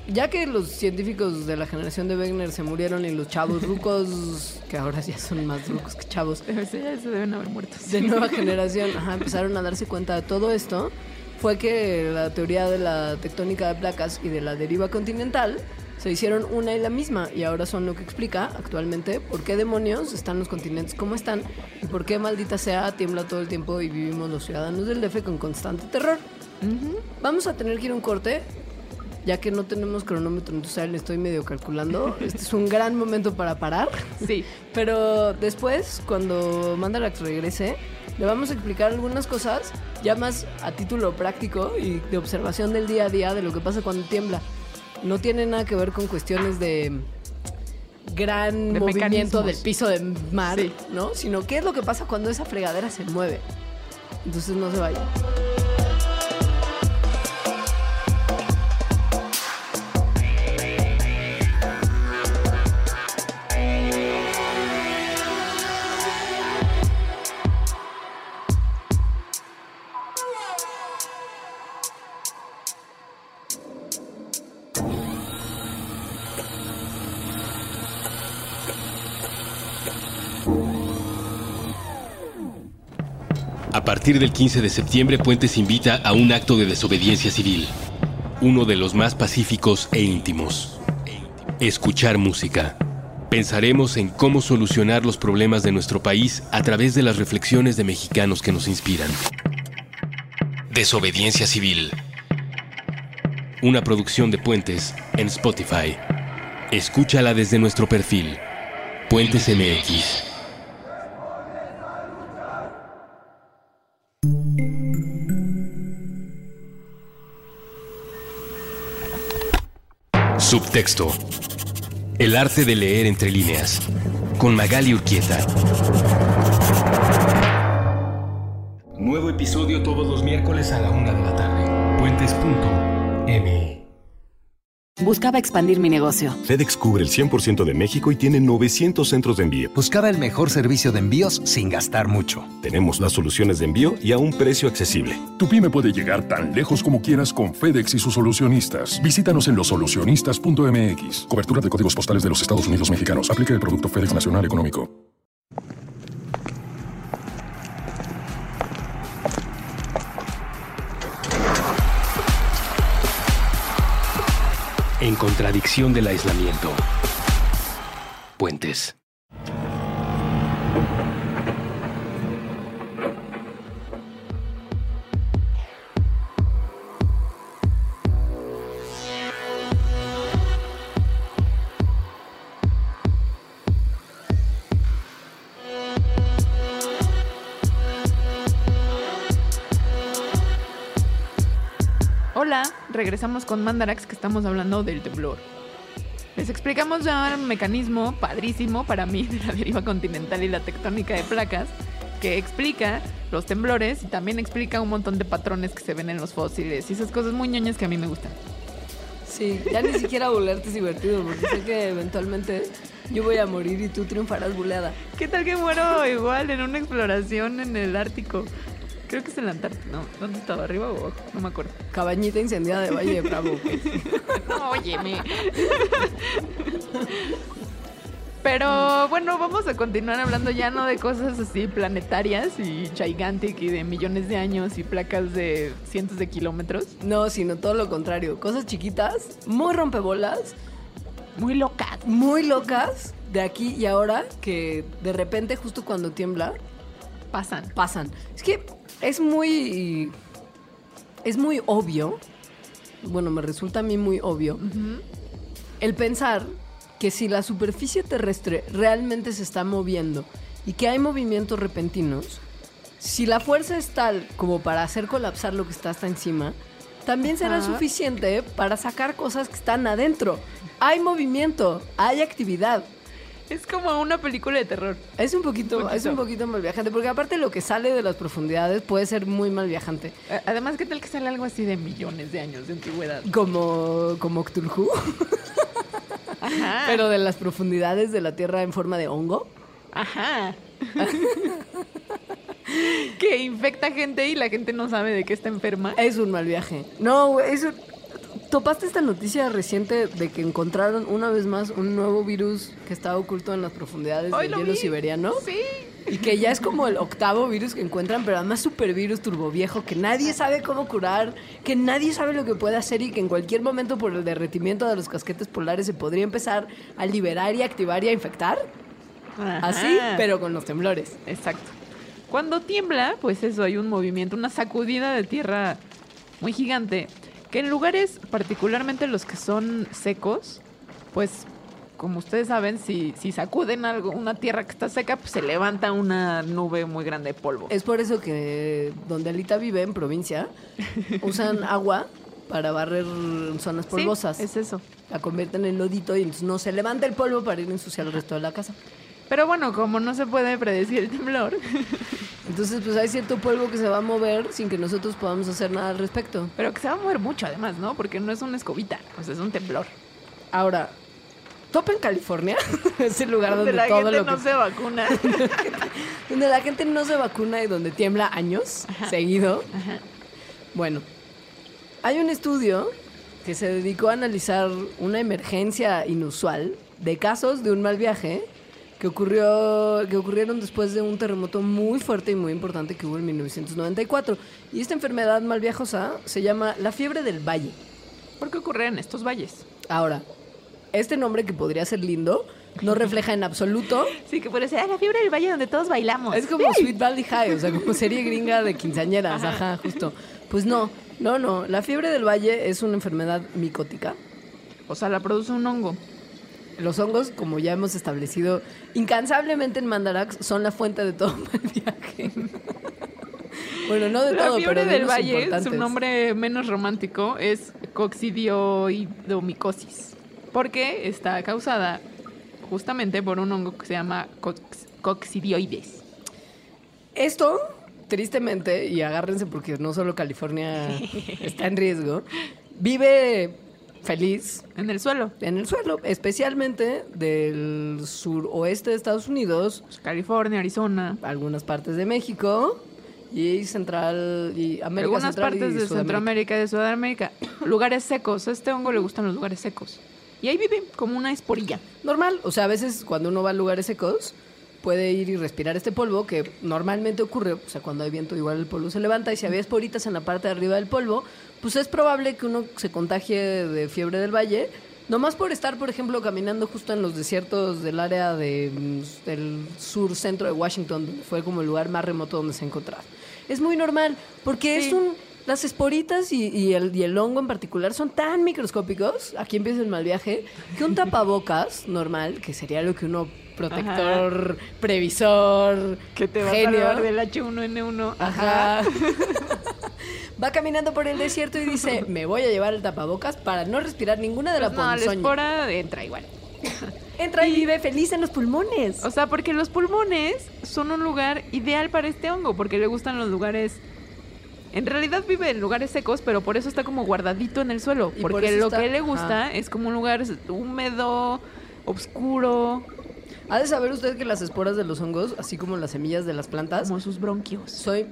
ya que los científicos de la generación de Wegener se murieron y los chavos rucos, que ahora ya son más rucos que chavos, Sí, se deben haber muerto. de nueva generación ajá, empezaron a darse cuenta de todo esto, fue que la teoría de la tectónica de placas y de la deriva continental se hicieron una y la misma y ahora son lo que explica actualmente por qué demonios están los continentes como están y por qué maldita sea tiembla todo el tiempo y vivimos los ciudadanos del DF con constante terror. Ujú. Vamos a tener que ir a un corte, ya que no tenemos cronómetro industrial, estoy medio calculando. Este es un gran momento para parar. Sí. Pero después, cuando Mandarax regrese, le vamos a explicar algunas cosas ya más a título práctico y de observación del día a día de lo que pasa cuando tiembla. No tiene nada que ver con cuestiones de gran De movimiento mecanismos. del piso del mar, Sí. ¿no? Sino qué es lo que pasa cuando esa fregadera se mueve. Entonces no se vaya. Partir del 15 de septiembre, Puentes invita a un acto de desobediencia civil, uno de los más pacíficos e íntimos. Escuchar música. Pensaremos en cómo solucionar los problemas de nuestro país a través de las reflexiones de mexicanos que nos inspiran. Desobediencia civil. Una producción de Puentes en Spotify. Escúchala desde nuestro perfil. Puentes MX. Subtexto. El arte de leer entre líneas. Con Magali Urquieta. Nuevo episodio todos los miércoles a la una de la tarde. Puentes.me. Buscaba expandir mi negocio. FedEx cubre el 100% de México y tiene 900 centros de envío. Buscaba el mejor servicio de envíos sin gastar mucho. Tenemos las soluciones de envío y a un precio accesible. Tu pyme puede llegar tan lejos como quieras con FedEx y sus solucionistas. Visítanos en losolucionistas.mx. Cobertura de códigos postales de los Estados Unidos mexicanos. Aplica el producto FedEx Nacional Económico. En contradicción del aislamiento. Puentes. Regresamos con Mandarax que estamos hablando del temblor. Les explicamos ya el mecanismo padrísimo para mí de la deriva continental y la tectónica de placas, que explica los temblores y también explica un montón de patrones que se ven en los fósiles y esas cosas muy ñoñas que a mí me gustan. Sí, ya ni siquiera bulearte es divertido, porque sé que eventualmente yo voy a morir y tú triunfarás buleada. ¿Qué tal que muero igual en una exploración en el Ártico? Creo que es en la Antártida. No, ¿dónde estaba? ¿Arriba o abajo? No me acuerdo. Cabañita incendiada de Valle de Bravo. güey. Óyeme. Pero bueno, vamos a continuar hablando ya no de cosas así planetarias y gigantic y de millones de años y placas de cientos de kilómetros. No, sino todo lo contrario. Cosas chiquitas, muy rompebolas, Muy locas. muy locas, de aquí y ahora, que de repente, justo cuando tiembla, Pasan. pasan. Es que es muy. Es muy obvio. Bueno, me resulta a mí muy obvio. El pensar que si la superficie terrestre realmente se está moviendo y que hay movimientos repentinos, si la fuerza es tal como para hacer colapsar lo que está hasta encima, también será Ajá. suficiente para sacar cosas que están adentro. Hay movimiento, hay actividad. Es como una película de terror. Es un poquito, Poquito. es un poquito mal viajante, porque aparte lo que sale de las profundidades puede ser muy mal viajante. Además, ¿qué tal que sale algo así de millones de años de antigüedad? Como, como Cthulhu, Ajá. pero de las profundidades de la Tierra en forma de hongo. Ajá. que infecta gente y la gente no sabe de qué está enferma. Es un mal viaje. No, güey, eso... ¿Topaste esta noticia reciente de que encontraron una vez más un nuevo virus que estaba oculto en las profundidades del lo hielo vi. siberiano? Sí. Y que ya es como el octavo virus que encuentran, pero además super virus turboviejo, que nadie sabe cómo curar, que nadie sabe lo que puede hacer y que en cualquier momento por el derretimiento de los casquetes polares se podría empezar a liberar y activar y a infectar. Así, pero con los temblores. Exacto. Cuando tiembla, pues eso, hay un movimiento, una sacudida de tierra muy gigante, que en lugares, particularmente los que son secos, pues como ustedes saben, si, si sacuden algo, una tierra que está seca, pues se levanta una nube muy grande de polvo. Es por eso que donde Alita vive, en provincia, usan agua para barrer zonas Sí, polvosas. es eso. La convierten en lodito y entonces no se levanta el polvo para ir a ensuciar el resto de la casa. Pero bueno, como no se puede predecir el temblor, Entonces, pues hay cierto polvo que se va a mover sin que nosotros podamos hacer nada al respecto. pero que se va a mover mucho además, ¿no? Porque no es una escobita, o sea, es un temblor. Ahora, Top en California es el lugar Donde donde la todo gente lo no se vacuna. donde la gente no se vacuna y donde tiembla años seguido. Bueno, hay un estudio que se dedicó a analizar una emergencia inusual de casos de un mal viaje que ocurrió que ocurrieron después de un terremoto muy fuerte y muy importante que hubo en 1994. Y esta enfermedad mal viajosa se llama la fiebre del valle. ¿Por qué ocurre en estos valles? Ahora, este nombre que podría ser lindo no refleja en absoluto Sí, que puede ser, ah, la fiebre del valle donde todos bailamos. Es como Sweet Valley High, o sea, como serie gringa de quinceañeras, ajá, justo. Pues no, no, no. La fiebre del valle es una enfermedad micótica. O sea, la produce un hongo. Los hongos, como ya hemos establecido incansablemente en Mandarax, son la fuente de todo mal viaje. bueno, no de La todo, fiebre pero de del valle, su nombre menos romántico es coccidioidomicosis. Porque está causada justamente por un hongo que se llama cox- coccidioides. Esto, tristemente, y agárrense porque no solo California está en riesgo, vive feliz En el suelo. en el suelo, especialmente del suroeste de Estados Unidos, California, Arizona. algunas partes de México y central y América algunas Central partes y de. Centroamérica y de Sudamérica. Lugares secos. A este hongo le gustan los lugares secos. Y ahí vive como una esporilla. Normal, o sea, a veces cuando uno va a lugares secos puede ir y respirar este polvo que normalmente ocurre, o sea, cuando hay viento igual el polvo se levanta y si había esporitas en la parte de arriba del polvo, pues es probable que uno se contagie de fiebre del valle, nomás por estar, por ejemplo, caminando justo en los desiertos del área de, mm, del sur centro de Washington, fue como el lugar más remoto donde se encontraba. Es muy normal, porque es un las esporitas y, y el, y el hongo en particular son tan microscópicos, aquí empieza el mal viaje, que un tapabocas normal, que sería lo que uno protector, previsor, Que te va genio, a salvar del H1N1. Ajá. Va caminando por el desierto y dice, me voy a llevar el tapabocas para no respirar ninguna de la Pues no, la ponzoña. espora entra igual. Entra y vive feliz en los pulmones. O sea, porque los pulmones son un lugar ideal para este hongo, porque le gustan los lugares. En realidad vive en lugares secos, pero por eso está como guardadito en el suelo. Y Porque lo está- que le gusta ajá. es como un lugar húmedo, oscuro, Ha de saber usted que las esporas de los hongos, así como las semillas de las plantas, como sus bronquios. soy-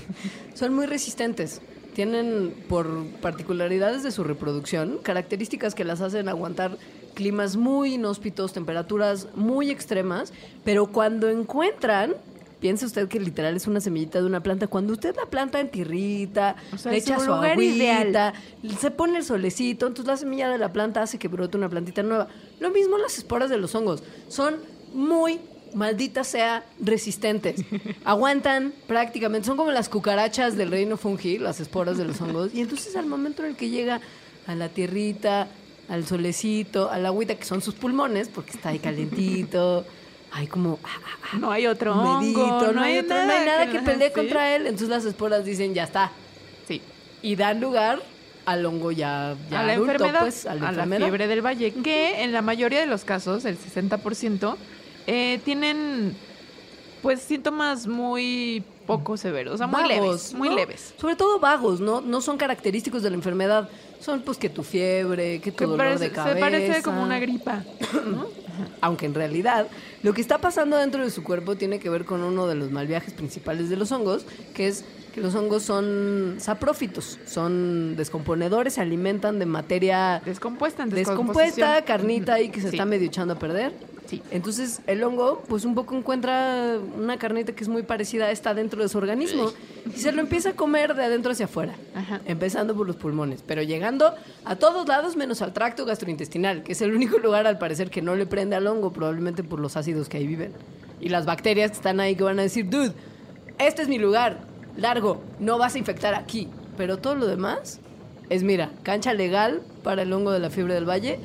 son muy resistentes. Tienen, por particularidades de su reproducción, características que las hacen aguantar climas muy inhóspitos, temperaturas muy extremas, pero cuando encuentran, piense usted que literal es una semillita de una planta, cuando usted la planta en tierrita, O sea, le echa su lugar agüita, ideal. se pone el solecito, entonces la semilla de la planta hace que brote una plantita nueva. Lo mismo las esporas de los hongos, son muy maldita sea, resistentes. Aguantan prácticamente, son como las cucarachas del reino fungi, las esporas de los hongos. Y entonces al momento en el que llega a la tierrita, al solecito, al agüita, que son sus pulmones, porque está ahí calentito, hay como ah, ah, ah, No hay otro humedito, hongo, no, hay otro- no hay nada que, pelee sí. contra él. Entonces las esporas dicen, ya está. Sí. Y dan lugar al hongo ya, ya a la adulto, enfermedad, pues, a la a la fiebre del valle, que en la mayoría de los casos, el 60%, eh, tienen pues síntomas muy poco severos, o sea, muy Vagos, leves, muy ¿no? leves. Sobre todo vagos, ¿no? No son característicos de la enfermedad. Son pues que tu fiebre, que tu Que dolor parece- de cabeza. se parece como una gripa. ¿no? Aunque en realidad lo que está pasando dentro de su cuerpo tiene que ver con uno de los mal viajes principales de los hongos, que es que los hongos son saprófitos, son descomponedores, se alimentan de materia Descompuesta en descompuesta, carnita ahí que se Sí. está medio echando a perder. Sí. Entonces el hongo pues un poco encuentra una carnita que es muy parecida a esta dentro de su organismo y se lo empieza a comer de adentro hacia afuera, Ajá. empezando por los pulmones, pero llegando a todos lados menos al tracto gastrointestinal, que es el único lugar al parecer que no le prende al hongo, probablemente por los ácidos que ahí viven. Y las bacterias que están ahí que van a decir, dude, este es mi lugar, largo, no vas a infectar aquí. Pero todo lo demás es, mira, cancha legal para el hongo de la fiebre del valle.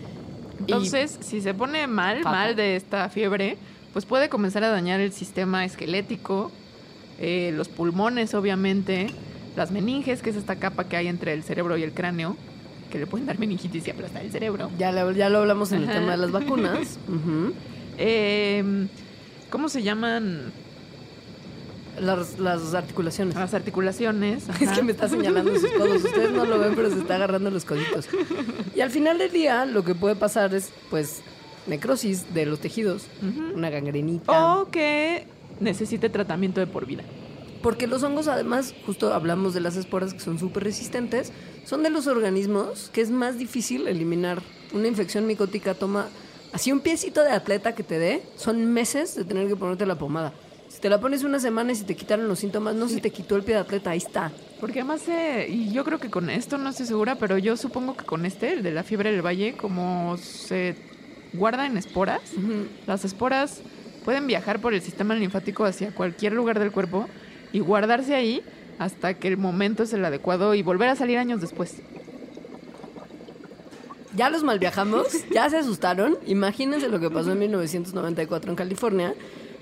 Entonces, si se pone mal, Fatal. mal de esta fiebre, pues puede comenzar a dañar el sistema esquelético, eh, los pulmones, obviamente, las meninges, que es esta capa que hay entre el cerebro y el cráneo, que le pueden dar meningitis y aplastar el cerebro. Ya, lo- ya lo hablamos en el Ajá. tema de las vacunas. Eh, ¿Cómo se llaman las, las articulaciones. las articulaciones? Es que me está señalando sus codos. Ustedes no lo ven, pero se está agarrando los coditos. Y al final del día, lo que puede pasar es, pues, necrosis de los tejidos, una gangrenita. O que necesite tratamiento de por vida. Porque los hongos, además, justo hablamos de las esporas que son súper resistentes, son de los organismos que es más difícil eliminar. Una infección micótica toma, así un piecito de atleta que te dé, son meses de tener que ponerte la pomada. Si te la pones una semana y si te quitaron los síntomas, no se te quitó el pie de atleta, ahí está. Porque además, eh, y yo creo que con esto no estoy segura, pero yo supongo que con este, el de la fiebre del valle, como se guarda en esporas, las esporas pueden viajar por el sistema linfático hacia cualquier lugar del cuerpo y guardarse ahí hasta que el momento es el adecuado y volver a salir años después. Ya los malviajamos, ya se asustaron. Imagínense lo que pasó en 1994 en California,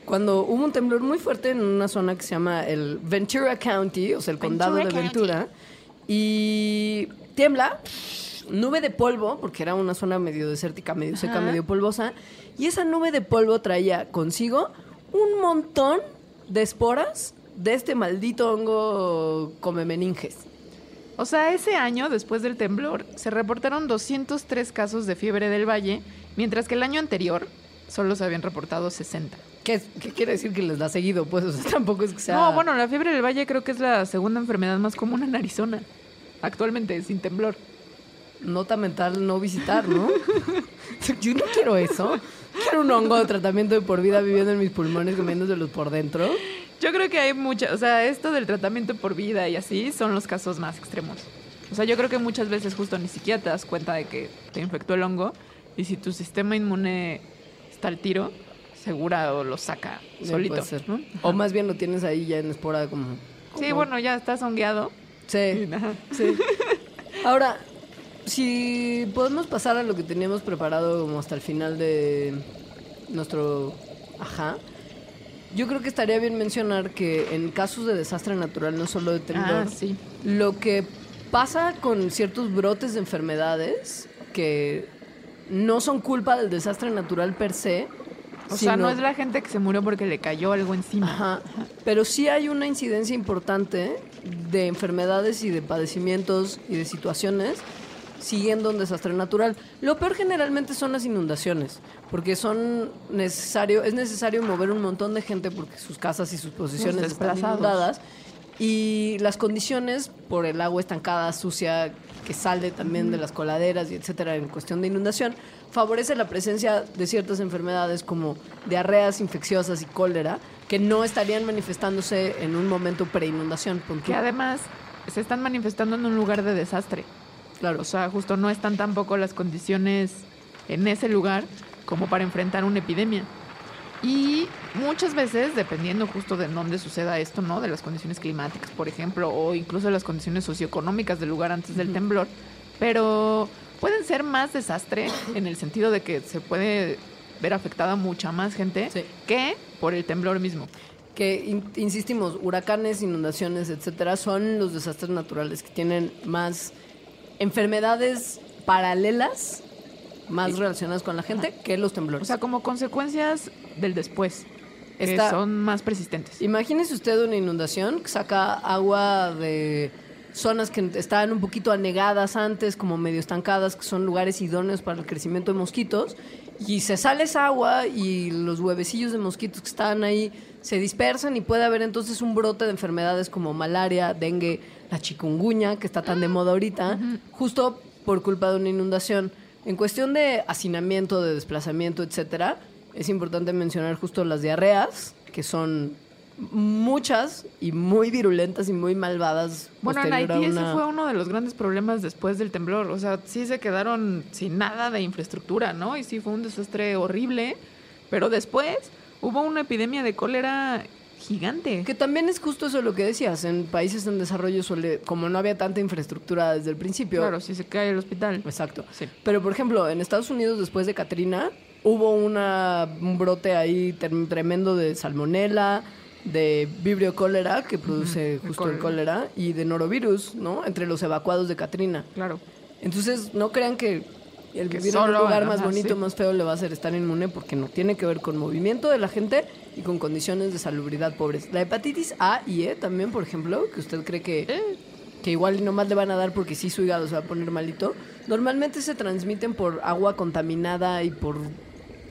cuando hubo un temblor muy fuerte en una zona que se llama el Ventura County, o sea, el condado de Ventura. Y tiembla, nube de polvo, porque era una zona medio desértica, medio seca, medio polvosa. Y esa nube de polvo traía consigo un montón de esporas de este maldito hongo come meninges. O sea, ese año, después del temblor, se reportaron 203 casos de fiebre del valle, mientras que el año anterior solo se habían reportado 60. ¿Qué, quiere decir que les da seguido? Pues, o sea, tampoco es que sea... No, bueno, la fiebre del valle creo que es la segunda enfermedad más común en Arizona. Actualmente, sin temblor. nota mental no visitar, ¿no? Yo no quiero eso. Quiero un hongo de tratamiento de por vida viviendo en mis pulmones, comiéndoselos por dentro. Yo creo que hay muchas, o sea, esto del tratamiento por vida y así son los casos más extremos. O sea, yo creo que muchas veces justo ni siquiera te das cuenta de que te infectó el hongo y si tu sistema inmune está al tiro, segura o lo saca Ya solito. puede ser. ¿no? O más bien lo tienes ahí ya en espora como... Sí, bueno, ya estás hongueado. Sí, sí. Ahora, si podemos pasar a lo que teníamos preparado como hasta el final de nuestro... Ajá. yo creo que estaría bien mencionar que en casos de desastre natural, no solo de temblor, Ah, sí. lo que pasa con ciertos brotes de enfermedades que no son culpa del desastre natural per se. O sea, no es la gente que se murió porque le cayó algo encima. Ajá. Pero sí hay una incidencia importante de enfermedades y de padecimientos y de situaciones siguiendo un desastre natural. Lo peor generalmente son las inundaciones, porque son necesario, es necesario mover un montón de gente porque sus casas y sus posiciones están inundadas y las condiciones por el agua estancada, sucia, que sale también de las coladeras y etcétera en cuestión de inundación, favorece la presencia de ciertas enfermedades como diarreas infecciosas y cólera que no estarían manifestándose en un momento preinundación. Que además se están manifestando en un lugar de desastre. Claro. O sea, justo no están tampoco las condiciones en ese lugar como para enfrentar una epidemia. Y muchas veces, dependiendo justo de dónde suceda esto, ¿no? De las condiciones climáticas, por ejemplo, o incluso de las condiciones socioeconómicas del lugar antes del temblor, pero pueden ser más desastre en el sentido de que se puede ver afectada mucha más gente Sí. que por el temblor mismo. que in- insistimos, huracanes, inundaciones, etcétera, son los desastres naturales que tienen más enfermedades paralelas, más relacionadas con la gente, que los O temblores. sea, como consecuencias del después, que Está- son más persistentes. Imagínese usted una inundación que saca agua de zonas que estaban un poquito anegadas antes, como medio estancadas, que son lugares idóneos para el crecimiento de mosquitos, y se sale esa agua y los huevecillos de mosquitos que estaban ahí se dispersan y puede haber entonces un brote de enfermedades como malaria, dengue, la chikungunya, que está tan de moda ahorita, justo por culpa de una inundación. En cuestión de hacinamiento, de desplazamiento, etcétera, es importante mencionar justo las diarreas, que son muchas y muy virulentas y muy malvadas. Bueno, en Haití ese una- fue uno de los grandes problemas después del temblor. O sea, sí se quedaron sin nada de infraestructura, ¿no? Y sí fue un desastre horrible. Pero después hubo una epidemia de cólera gigante. Que también es justo eso lo que decías. En países en desarrollo suele, como no había tanta infraestructura desde el principio. Claro, si se cae el hospital. Exacto. Sí. Pero, por ejemplo, en Estados Unidos, después de Katrina, hubo una, un brote ahí tremendo de salmonela, de vibrio cólera, que produce justo el cólera. cólera, y de norovirus, ¿no? Entre los evacuados de Katrina. Claro. Entonces, no crean que el Que vivir en un lugar más bonito, sí. más feo, le va a hacer estar inmune, porque no. Tiene que ver con movimiento de la gente y con condiciones de salubridad pobres. La hepatitis A y E también, por ejemplo, que usted cree que Eh, que igual nomás le van a dar porque sí su hígado se va a poner malito, normalmente se transmiten por agua contaminada y por...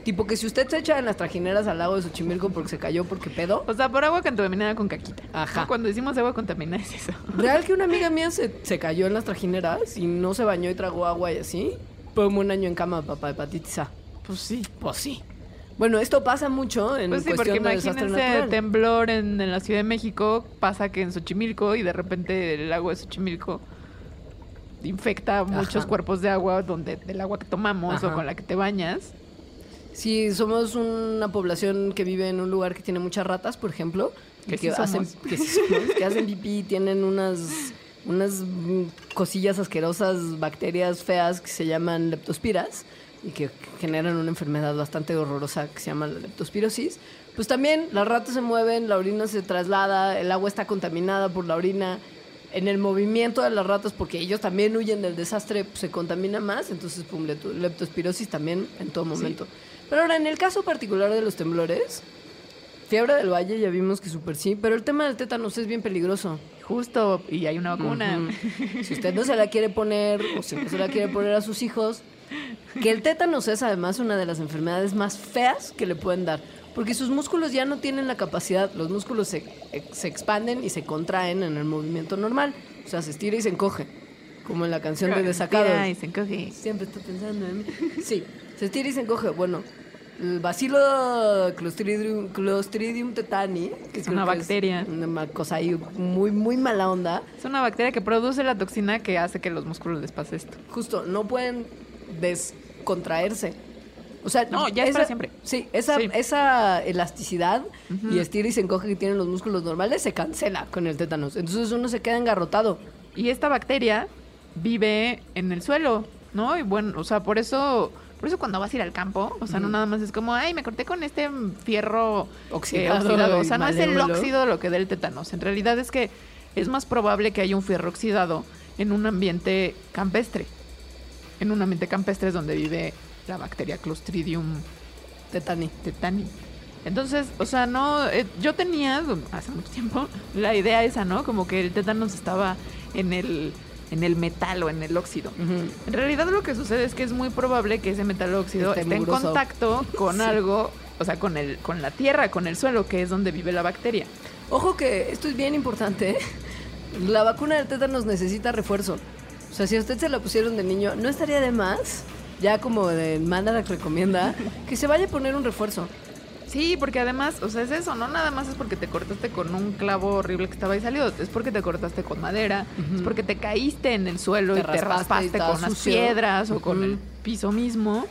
Tipo que si usted se echa en las trajineras al lago de Xochimilco porque se cayó porque pedo, o sea, por agua contaminada con caquita. Ajá. ¿No? Cuando decimos agua contaminada es eso. real que una amiga mía se, se cayó en las trajineras y no se bañó y tragó agua y así, como un año en cama, papá, hepatitis A. Pues sí. Pues sí. Bueno, esto pasa mucho en Pues sí, porque cuestión imagínense temblor en, en la Ciudad de México, pasa que en Xochimilco y de repente el agua de Xochimilco infecta muchos cuerpos de agua donde del agua que tomamos Ajá. o con la que te bañas. Si somos una población que vive en un lugar que tiene muchas ratas, por ejemplo, Que sí hacen, que, somos, que hacen pipí y tienen unas, unas cosillas asquerosas, bacterias feas que se llaman leptospiras y que generan una enfermedad bastante horrorosa que se llama la leptospirosis, pues también las ratas se mueven, la orina se traslada, el agua está contaminada por la orina. En el movimiento de las ratas, porque ellos también huyen del desastre, pues, se contamina más, entonces pum, lepto- leptospirosis también en todo momento. Pero ahora, en el caso particular de los temblores, fiebre del valle ya vimos que súper sí, pero el tema del tétanos es bien peligroso. Justo, y hay una vacuna. Si usted no se la quiere poner o si no se la quiere poner a sus hijos, que el tétanos es además una de las enfermedades más feas que le pueden dar. Porque sus músculos ya no tienen la capacidad, los músculos se, eh, se expanden y se contraen en el movimiento normal. O sea, se estira y se encoge, como en la canción de Desacados. Ay, se encoge. Siempre estoy pensando en mí. Sí, se estira y se encoge. Bueno, el bacilo Clostridium, Clostridium tetani, que Es una bacteria. una cosa ahí muy, muy mala onda. Es una bacteria que produce la toxina que hace que los músculos les pase esto. Justo, no pueden descontraerse. O sea, No, ya es para siempre. Sí, esa, Sí. esa elasticidad y estira y se encoge que tienen los músculos normales se cancela con el tétanos. Entonces uno se queda engarrotado. Y esta bacteria vive en el suelo, ¿no? Y bueno, o sea, por eso Por eso cuando vas a ir al campo, o sea, no nada más es como, ay, me corté con este fierro eh, Oxidado oxidado. O sea, no es el óxido lo que da el tétanos. En realidad es que es más probable que haya un fierro oxidado en un ambiente campestre. En un ambiente campestre es donde vive la bacteria Clostridium Tetani. tetani. Entonces, o sea, no, eh, yo tenía hace mucho tiempo la idea esa, ¿no? Como que el tétanos estaba en el, en el metal o en el óxido. En realidad lo que sucede es que es muy probable que ese metal óxido Esté esté en contacto con Sí. algo, o sea, con el, con la tierra, con el suelo, que es donde vive la bacteria. Ojo que esto es bien importante. ¿eh? La vacuna del tétanos necesita refuerzo. O sea, si a usted se la pusieron de niño, no estaría de más, ya como de Mandarax recomienda, que se vaya a poner un refuerzo. Sí, porque además, o sea, es eso, no nada más es porque te cortaste con un clavo horrible que estaba ahí salido, es porque te cortaste con madera, es porque te caíste en el suelo Te y te raspaste y con sucio. piedras o con el piso mismo.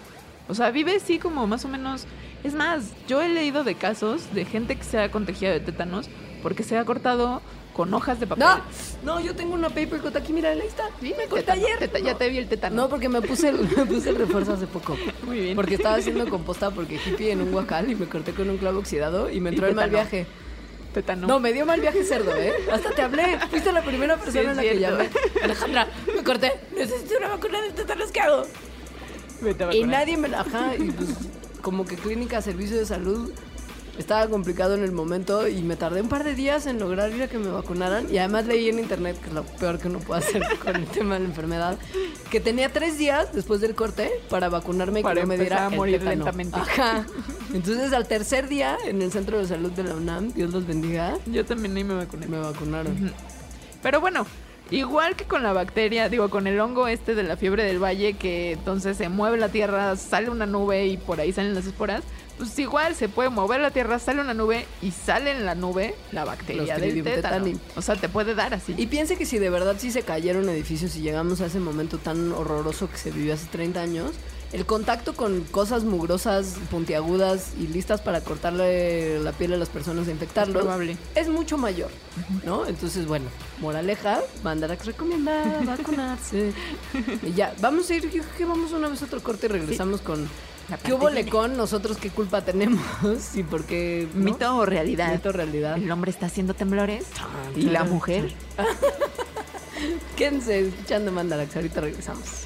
O sea, vive así como más o menos. Es más, yo he leído de casos de gente que se ha contagiado de tétanos porque se ha cortado con hojas de papel. No, no, yo tengo una paper cut aquí, mira, ahí está. Sí, me corté ayer. teta- ya te vi el tétano. No, porque me puse, el, me puse el refuerzo hace poco. Muy bien. Porque estaba haciendo composta porque hippie en un guacal y me corté con un clavo oxidado y me entró Y el mal viaje. tétano. No, me dio mal viaje cerdo, ¿eh? Hasta te hablé. Fuiste la primera persona en la que llamé. Alejandra, me corté. Necesito una vacuna de tétanos, ¿qué hago? Vete a Y nadie me la... Ajá, y pues como que clínica, servicio de salud, estaba complicado en el momento y me tardé un par de días en lograr ir a que me vacunaran. Y además leí en internet, que es lo peor que uno puede hacer con el tema de la enfermedad, que tenía tres días después del corte para vacunarme y Para que no me diera a el morir tétano. lentamente. Ajá. Entonces al tercer día, en el centro de salud de la UNAM, Dios los bendiga, Yo también ahí me vacuné. me vacunaron. Pero bueno, igual que con la bacteria, digo, con el hongo este de la fiebre del valle, que entonces se mueve la tierra, sale una nube y por ahí salen las esporas, pues igual se puede mover la tierra, sale una nube y sale en la nube la bacteria del tétano. O sea, te puede dar así. Y piense que si de verdad sí se cayeron edificios y llegamos a ese momento tan horroroso que se vivió hace 30 años, el contacto con cosas mugrosas, puntiagudas y listas para cortarle la piel a las personas e infectarlos Es probable. es mucho mayor, ¿no? Entonces, bueno, moraleja, Mandarax recomienda vacunarse. y ya, vamos a ir, yo creo que vamos una vez a otro corte y regresamos con... ¿Qué hubo lecón? Nosotros qué culpa tenemos y por qué... ¿no? ¿Mito o realidad? Mito o realidad. El hombre está haciendo temblores y la mujer. Quédense escuchando Mandarax, ahorita regresamos.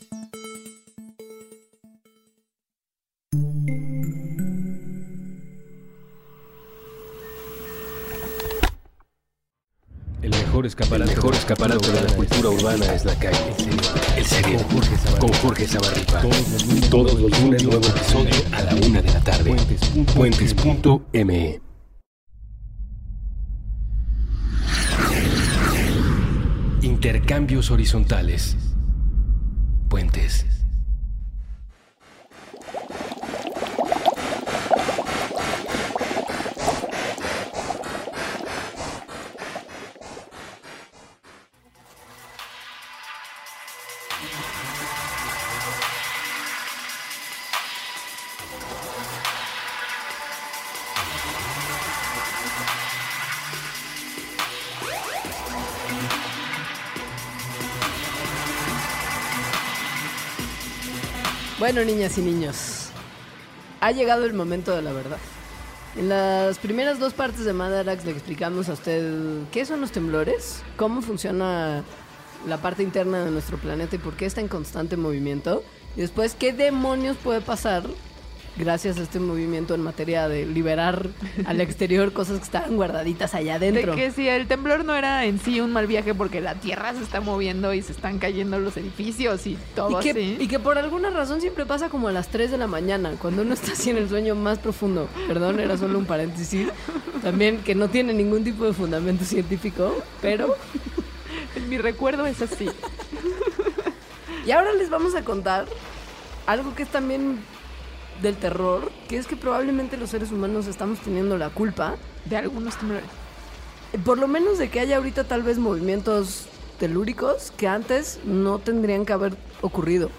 El mejor escaparate, El mejor escaparate de la cultura urbana es la calle. El cerebro. Con Jorge Zabarripa. Todos los lunes nuevo episodio a la una de la tarde. Puentes.me. Intercambios horizontales. Puentes. Bueno, niñas y niños, ha llegado el momento de la verdad. En las primeras dos partes de Madarax le explicamos a usted qué son los temblores, cómo funciona la parte interna de nuestro planeta y por qué está en constante movimiento. Y después, qué demonios puede pasar gracias a este movimiento en materia de liberar al exterior cosas que estaban guardaditas allá adentro. De que si el temblor no era en sí un mal viaje porque la tierra se está moviendo y se están cayendo los edificios y todo Y que, así. y que por alguna razón siempre pasa como a las 3 de la mañana, cuando uno está así en el sueño más profundo. Perdón, era solo un paréntesis. También que no tiene ningún tipo de fundamento científico, pero... En mi recuerdo es así. Y ahora les vamos a contar algo que es también del terror, que es que probablemente los seres humanos estamos teniendo la culpa, De algunos temblores. eh, por lo menos de que haya ahorita tal vez movimientos telúricos que antes no tendrían que haber ocurrido.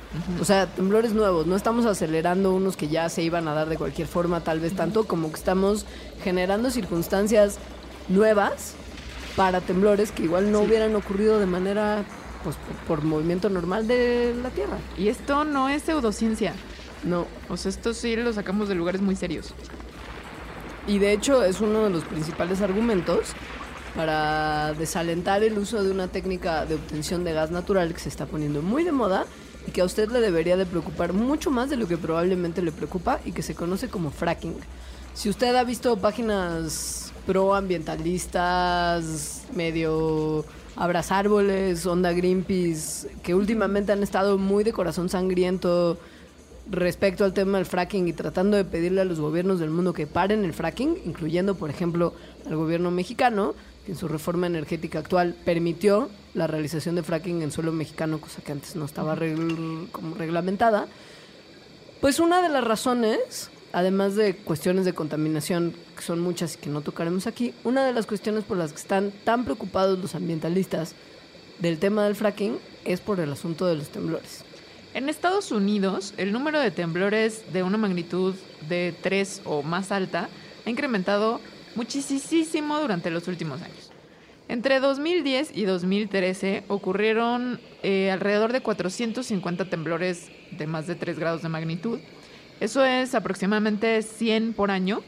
O sea, temblores nuevos, no estamos acelerando unos que ya se iban a dar de cualquier forma, tal vez tanto como que estamos generando circunstancias nuevas para temblores que igual no hubieran ocurrido de manera pues por, por movimiento normal de la Tierra. Y esto no es pseudociencia. No, O sea, esto sí lo sacamos de lugares muy serios. Y de hecho es uno de los principales argumentos para desalentar el uso de una técnica de obtención de gas natural que se está poniendo muy de moda y que a usted le debería de preocupar mucho más de lo que probablemente le preocupa y que se conoce como fracking. Si usted ha visto páginas proambientalistas, medio abras árboles, onda Greenpeace, que últimamente han estado muy de corazón sangriento respecto al tema del fracking y tratando de pedirle a los gobiernos del mundo que paren el fracking, incluyendo, por ejemplo, al gobierno mexicano, que en su reforma energética actual permitió la realización de fracking en suelo mexicano, cosa que antes no estaba como reglamentada. Pues una de las razones, además de cuestiones de contaminación, que son muchas y que no tocaremos aquí, una de las cuestiones por las que están tan preocupados los ambientalistas del tema del fracking es por el asunto de los temblores. En Estados Unidos, el número de temblores de una magnitud de 3 o más alta ha incrementado muchísimo durante los últimos años. Entre 2010 y 2013 ocurrieron eh, alrededor de 450 temblores de más de 3 grados de magnitud. Eso es aproximadamente 100 por año.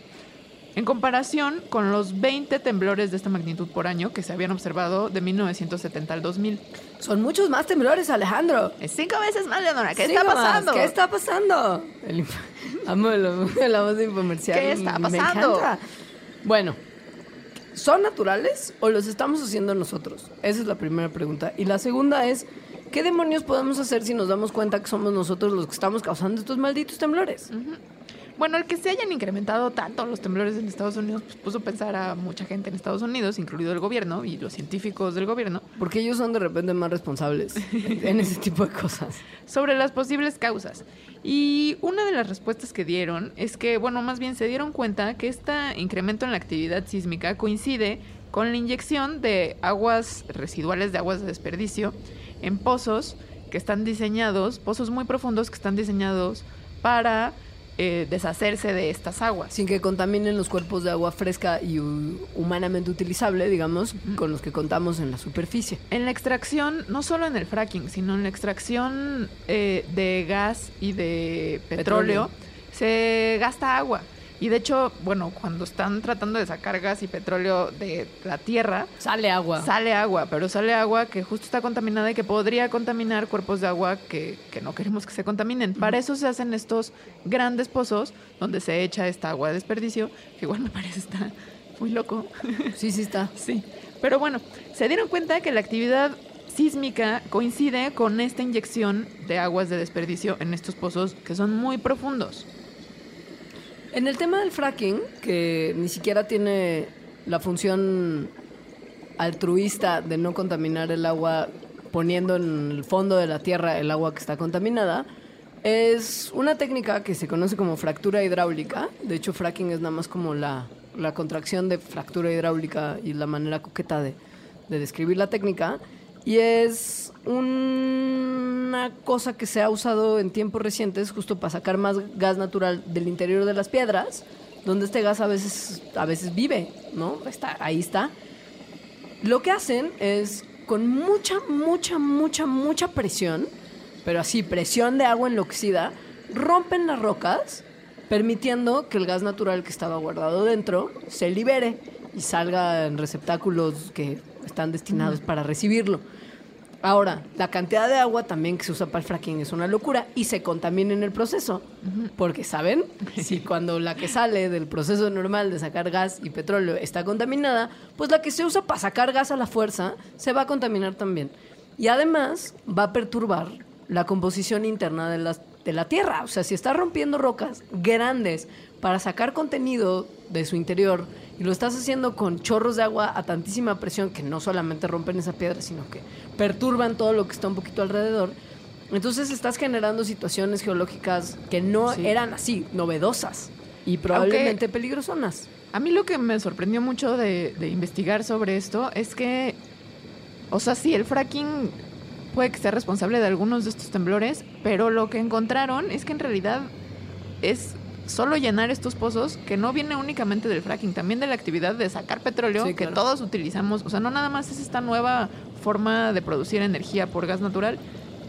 En comparación con los 20 temblores de esta magnitud por año que se habían observado de 1970 al 2000. Son muchos más temblores, Alejandro. Es cinco veces más, Leonora. ¿Qué está más. pasando? ¿Qué está pasando? El Amo la, la voz de infomercial. ¿Qué está Me pasando? encanta. Bueno, ¿son naturales o los estamos haciendo nosotros? Esa es la primera pregunta. Y la segunda es, ¿qué demonios podemos hacer si nos damos cuenta que somos nosotros los que estamos causando estos malditos temblores? Bueno, el que se hayan incrementado tanto los temblores en Estados Unidos pues, puso a pensar a mucha gente en Estados Unidos, incluido el gobierno y los científicos del gobierno, Porque ellos son de repente más responsables en ese tipo de cosas. sobre las posibles causas. Y una de las respuestas que dieron es que, bueno, más bien se dieron cuenta que este incremento en la actividad sísmica coincide con la inyección de aguas residuales, de aguas de desperdicio, en pozos que están diseñados, pozos muy profundos que están diseñados para eh, deshacerse de estas aguas. Sin que contaminen los cuerpos de agua fresca y hu- humanamente utilizable, digamos, con los que contamos en la superficie. En la extracción, no solo en el fracking, sino en la extracción eh, de gas y de petróleo, Petróleo. se gasta agua. Y de hecho, bueno, cuando están tratando de sacar gas y petróleo de la tierra, Sale agua. sale agua, pero sale agua que justo está contaminada y que podría contaminar cuerpos de agua que, que no queremos que se contaminen. Para eso se hacen estos grandes pozos donde se echa esta agua de desperdicio, que igual me parece está muy loco. Sí, sí está. Sí, pero bueno, se dieron cuenta que la actividad sísmica coincide con esta inyección de aguas de desperdicio en estos pozos que son muy profundos. En el tema del fracking, que ni siquiera tiene la función altruista de no contaminar el agua poniendo en el fondo de la tierra el agua que está contaminada, es una técnica que se conoce como fractura hidráulica. De hecho, fracking es nada más como la, contracción de fractura hidráulica y la manera coqueta de describir la técnica. Y es una cosa que se ha usado en tiempos recientes justo para sacar más gas natural del interior de las piedras, donde este gas a veces, a veces vive, ¿no? Está, ahí está. Lo que hacen es con mucha, mucha, mucha, mucha presión, pero así, presión de agua enloquecida, rompen las rocas, permitiendo que el gas natural que estaba guardado dentro se libere y salga en receptáculos que están destinados para recibirlo. Ahora, la cantidad de agua también que se usa para el fracking es una locura y se contamina en el proceso. Porque, ¿saben? Si cuando la que sale del proceso normal de sacar gas y petróleo está contaminada, pues la que se usa para sacar gas a la fuerza se va a contaminar también. Y además va a perturbar la composición interna de, las, de la Tierra. O sea, si está rompiendo rocas grandes para sacar contenido de su interior y lo estás haciendo con chorros de agua a tantísima presión que no solamente rompen esa piedra, sino que perturban todo lo que está un poquito alrededor. Entonces estás generando situaciones geológicas que no Sí. eran así, novedosas y probablemente peligrosonas. A mí lo que me sorprendió mucho de, de investigar sobre esto es que, o sea, sí, el fracking puede que sea responsable de algunos de estos temblores, pero lo que encontraron es que en realidad es solo llenar estos pozos que no viene únicamente del fracking, también de la actividad de sacar petróleo Sí, que todos utilizamos. O sea, no nada más es esta nueva forma de producir energía por gas natural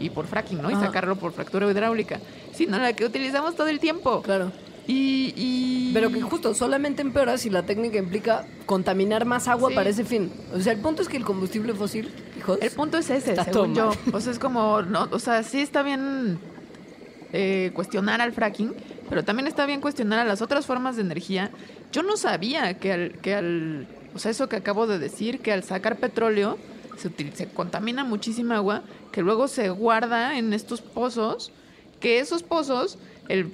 y por fracking, ¿no? Y sacarlo por fractura hidráulica, sino la que utilizamos todo el tiempo. Claro. Y, y- Pero que justo solamente empeora si la técnica implica contaminar más agua Sí. para ese fin. O sea, el punto es que el combustible fósil, hijos, El punto es ese, según yo. O sea, es como, no, o sea, sí está bien eh, cuestionar al fracking, pero también está bien cuestionar a las otras formas de energía. Yo no sabía que al, que al, o sea, eso que acabo de decir, que al sacar petróleo se, util- se contamina muchísima agua, que luego se guarda en estos pozos, que esos pozos, el,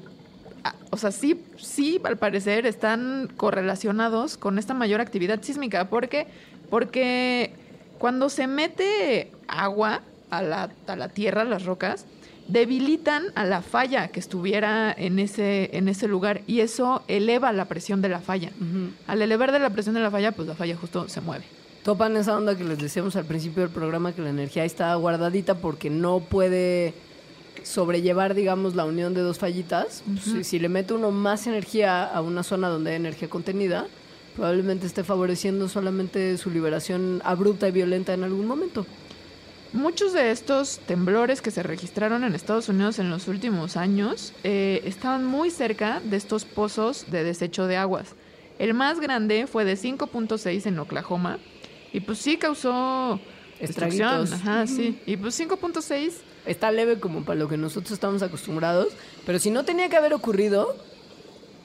o sea, sí, sí, al parecer están correlacionados con esta mayor actividad sísmica. ¿Por qué? Porque cuando se mete agua a la, a la tierra, a las rocas, debilitan a la falla que estuviera en ese, en ese lugar y eso eleva la presión de la falla. Al elevar de la presión de la falla, pues la falla justo se mueve. topan esa onda que les decíamos al principio del programa, que la energía está guardadita porque no puede sobrellevar, digamos, la unión de dos fallitas. si, si le mete uno más energía a una zona donde hay energía contenida, probablemente esté favoreciendo solamente su liberación abrupta y violenta en algún momento. Muchos de estos temblores que se registraron en Estados Unidos en los últimos años eh, estaban muy cerca de estos pozos de desecho de aguas. El más grande fue de 5.6 en Oklahoma y pues sí causó. Estraguitos. Ajá, sí. Y pues 5.6 Está leve como para lo que nosotros estamos acostumbrados, pero si no tenía que haber ocurrido,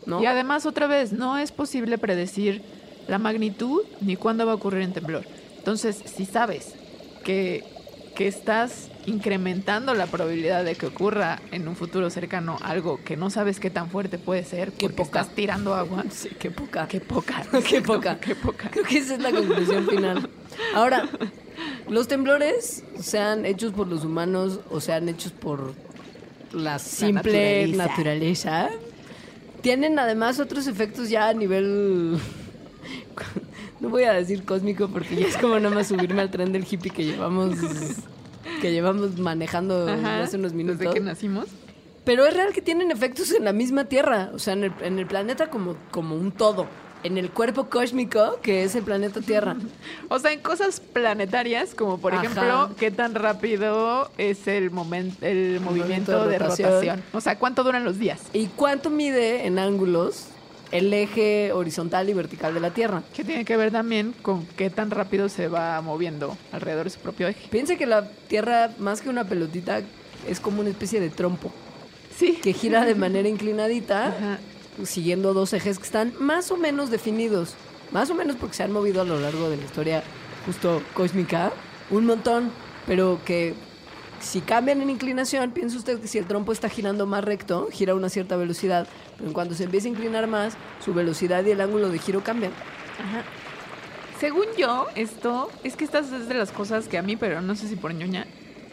¿no? Y además, otra vez, no es posible predecir la magnitud ni cuándo va a ocurrir un temblor. Entonces, si sabes que, que estás incrementando la probabilidad de que ocurra en un futuro cercano algo que no sabes qué tan fuerte puede ser, Qué porque poca. estás tirando agua. Sí, qué poca. Qué poca. Qué poca. Qué poca. Creo que esa es la conclusión final. Ahora, los temblores, sean hechos por los humanos o sean hechos por la simple naturaleza. naturaleza, tienen además otros efectos ya a nivel... No voy a decir cósmico porque ya es como nada más subirme al tren del hippie que llevamos que llevamos manejando Ajá, hace unos minutos. Desde que nacimos. Pero es real que tienen efectos en la misma Tierra, o sea, en el, en el planeta como, como un todo, en el cuerpo cósmico que es el planeta Tierra. O sea, en cosas planetarias, como por Ajá. ejemplo, qué tan rápido es el, momen- el movimiento, de, rotación. rotación. O sea, cuánto duran los días. ¿Y cuánto mide en ángulos el eje horizontal y vertical de la Tierra? Que tiene que ver también con qué tan rápido se va moviendo alrededor de su propio eje. Piense que la Tierra, más que una pelotita, es como una especie de trompo Sí. que gira de manera inclinadita, Ajá. Siguiendo dos ejes que están más o menos definidos. Más o menos porque se han movido a lo largo de la historia justo cósmica un montón, pero que si cambian en inclinación, piensa usted que si el trompo está girando más recto, gira a una cierta velocidad, pero en cuanto se empieza a inclinar más, su velocidad y el ángulo de giro cambian. Según yo, esto es que estas es de las cosas que a mí, pero no sé si por ñoña,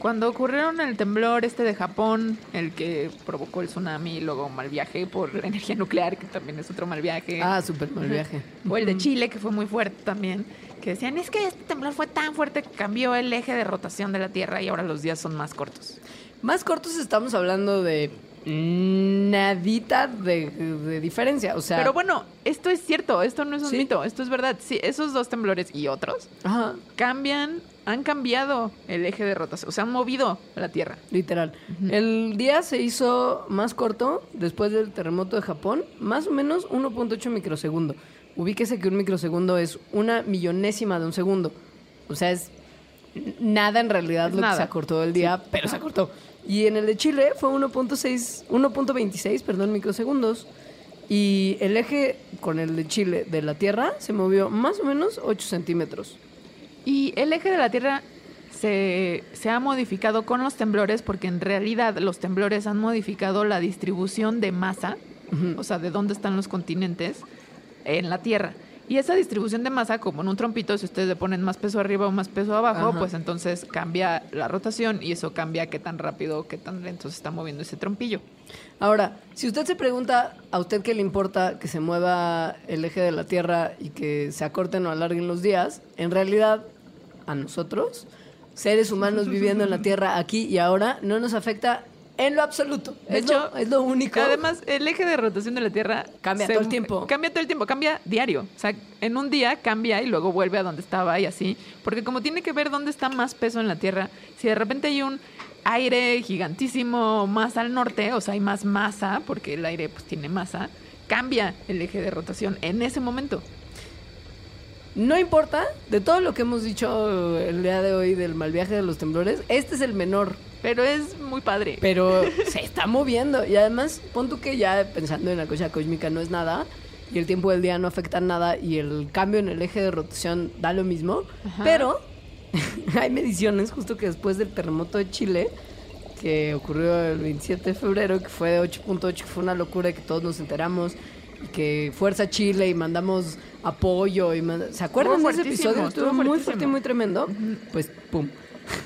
cuando ocurrieron el temblor este de Japón, el que provocó el tsunami y luego mal viaje por energía nuclear, que también es otro mal viaje. Ah, súper mal viaje. O el de Chile, que fue muy fuerte también, que decían, es que este temblor fue tan fuerte que cambió el eje de rotación de la Tierra y ahora los días son más cortos. Más cortos estamos hablando de nadita de, de diferencia. O sea, Pero bueno, esto es cierto, esto no es un Sí. mito, esto es verdad. Sí, esos dos temblores y otros ajá, cambian, han cambiado el eje de rotación, o sea, han movido la Tierra. literal. El día se hizo más corto después del terremoto de Japón, más o menos 1.8 microsegundo. Ubíquese que un microsegundo es una millonésima de un segundo. O sea, es nada en realidad Es lo que nada. se acortó del día, pero se acortó. Y en el de Chile fue 1.6, 1.26, perdón, microsegundos. Y el eje con el de Chile de la Tierra se movió más o menos 8 centímetros. Y el eje de la Tierra se, se ha modificado con los temblores porque en realidad los temblores han modificado la distribución de masa, o sea, de dónde están los continentes en la Tierra. Y esa distribución de masa, como en un trompito, si ustedes le ponen más peso arriba o más peso abajo, Ajá. pues entonces cambia la rotación y eso cambia qué tan rápido o qué tan lento se está moviendo ese trompillo. Ahora, si usted se pregunta a usted qué le importa que se mueva el eje de la Tierra y que se acorten o alarguen los días, en realidad a nosotros, seres humanos viviendo en la Tierra aquí y ahora, no nos afecta en lo absoluto. De es, hecho, lo, es lo único. Además, el eje de rotación de la Tierra Cambia todo el tiempo. Cambia todo el tiempo, cambia diario. O sea, en un día cambia y luego vuelve a donde estaba y así. Porque como tiene que ver dónde está más peso en la Tierra, si de repente hay un aire gigantísimo más al norte, o sea, hay más masa, porque el aire pues tiene masa, cambia el eje de rotación en ese momento. No importa, de todo lo que hemos dicho el día de hoy del mal viaje de los temblores, este es el menor. Pero es muy padre. Pero se está moviendo. Y además, pon tú que ya pensando en la cosa cósmica no es nada. Y el tiempo del día no afecta nada. Y el cambio en el eje de rotación da lo mismo. Pero hay mediciones justo que después del terremoto de Chile, que ocurrió el 27 de febrero, que fue de 8.8, que fue una locura y que todos nos enteramos. Y que Fuerza Chile y mandamos apoyo. y manda- ¿Se acuerdan de ese episodio? estuvo Estuvo muy fuertísimo. fuerte y muy tremendo. Pues, pum.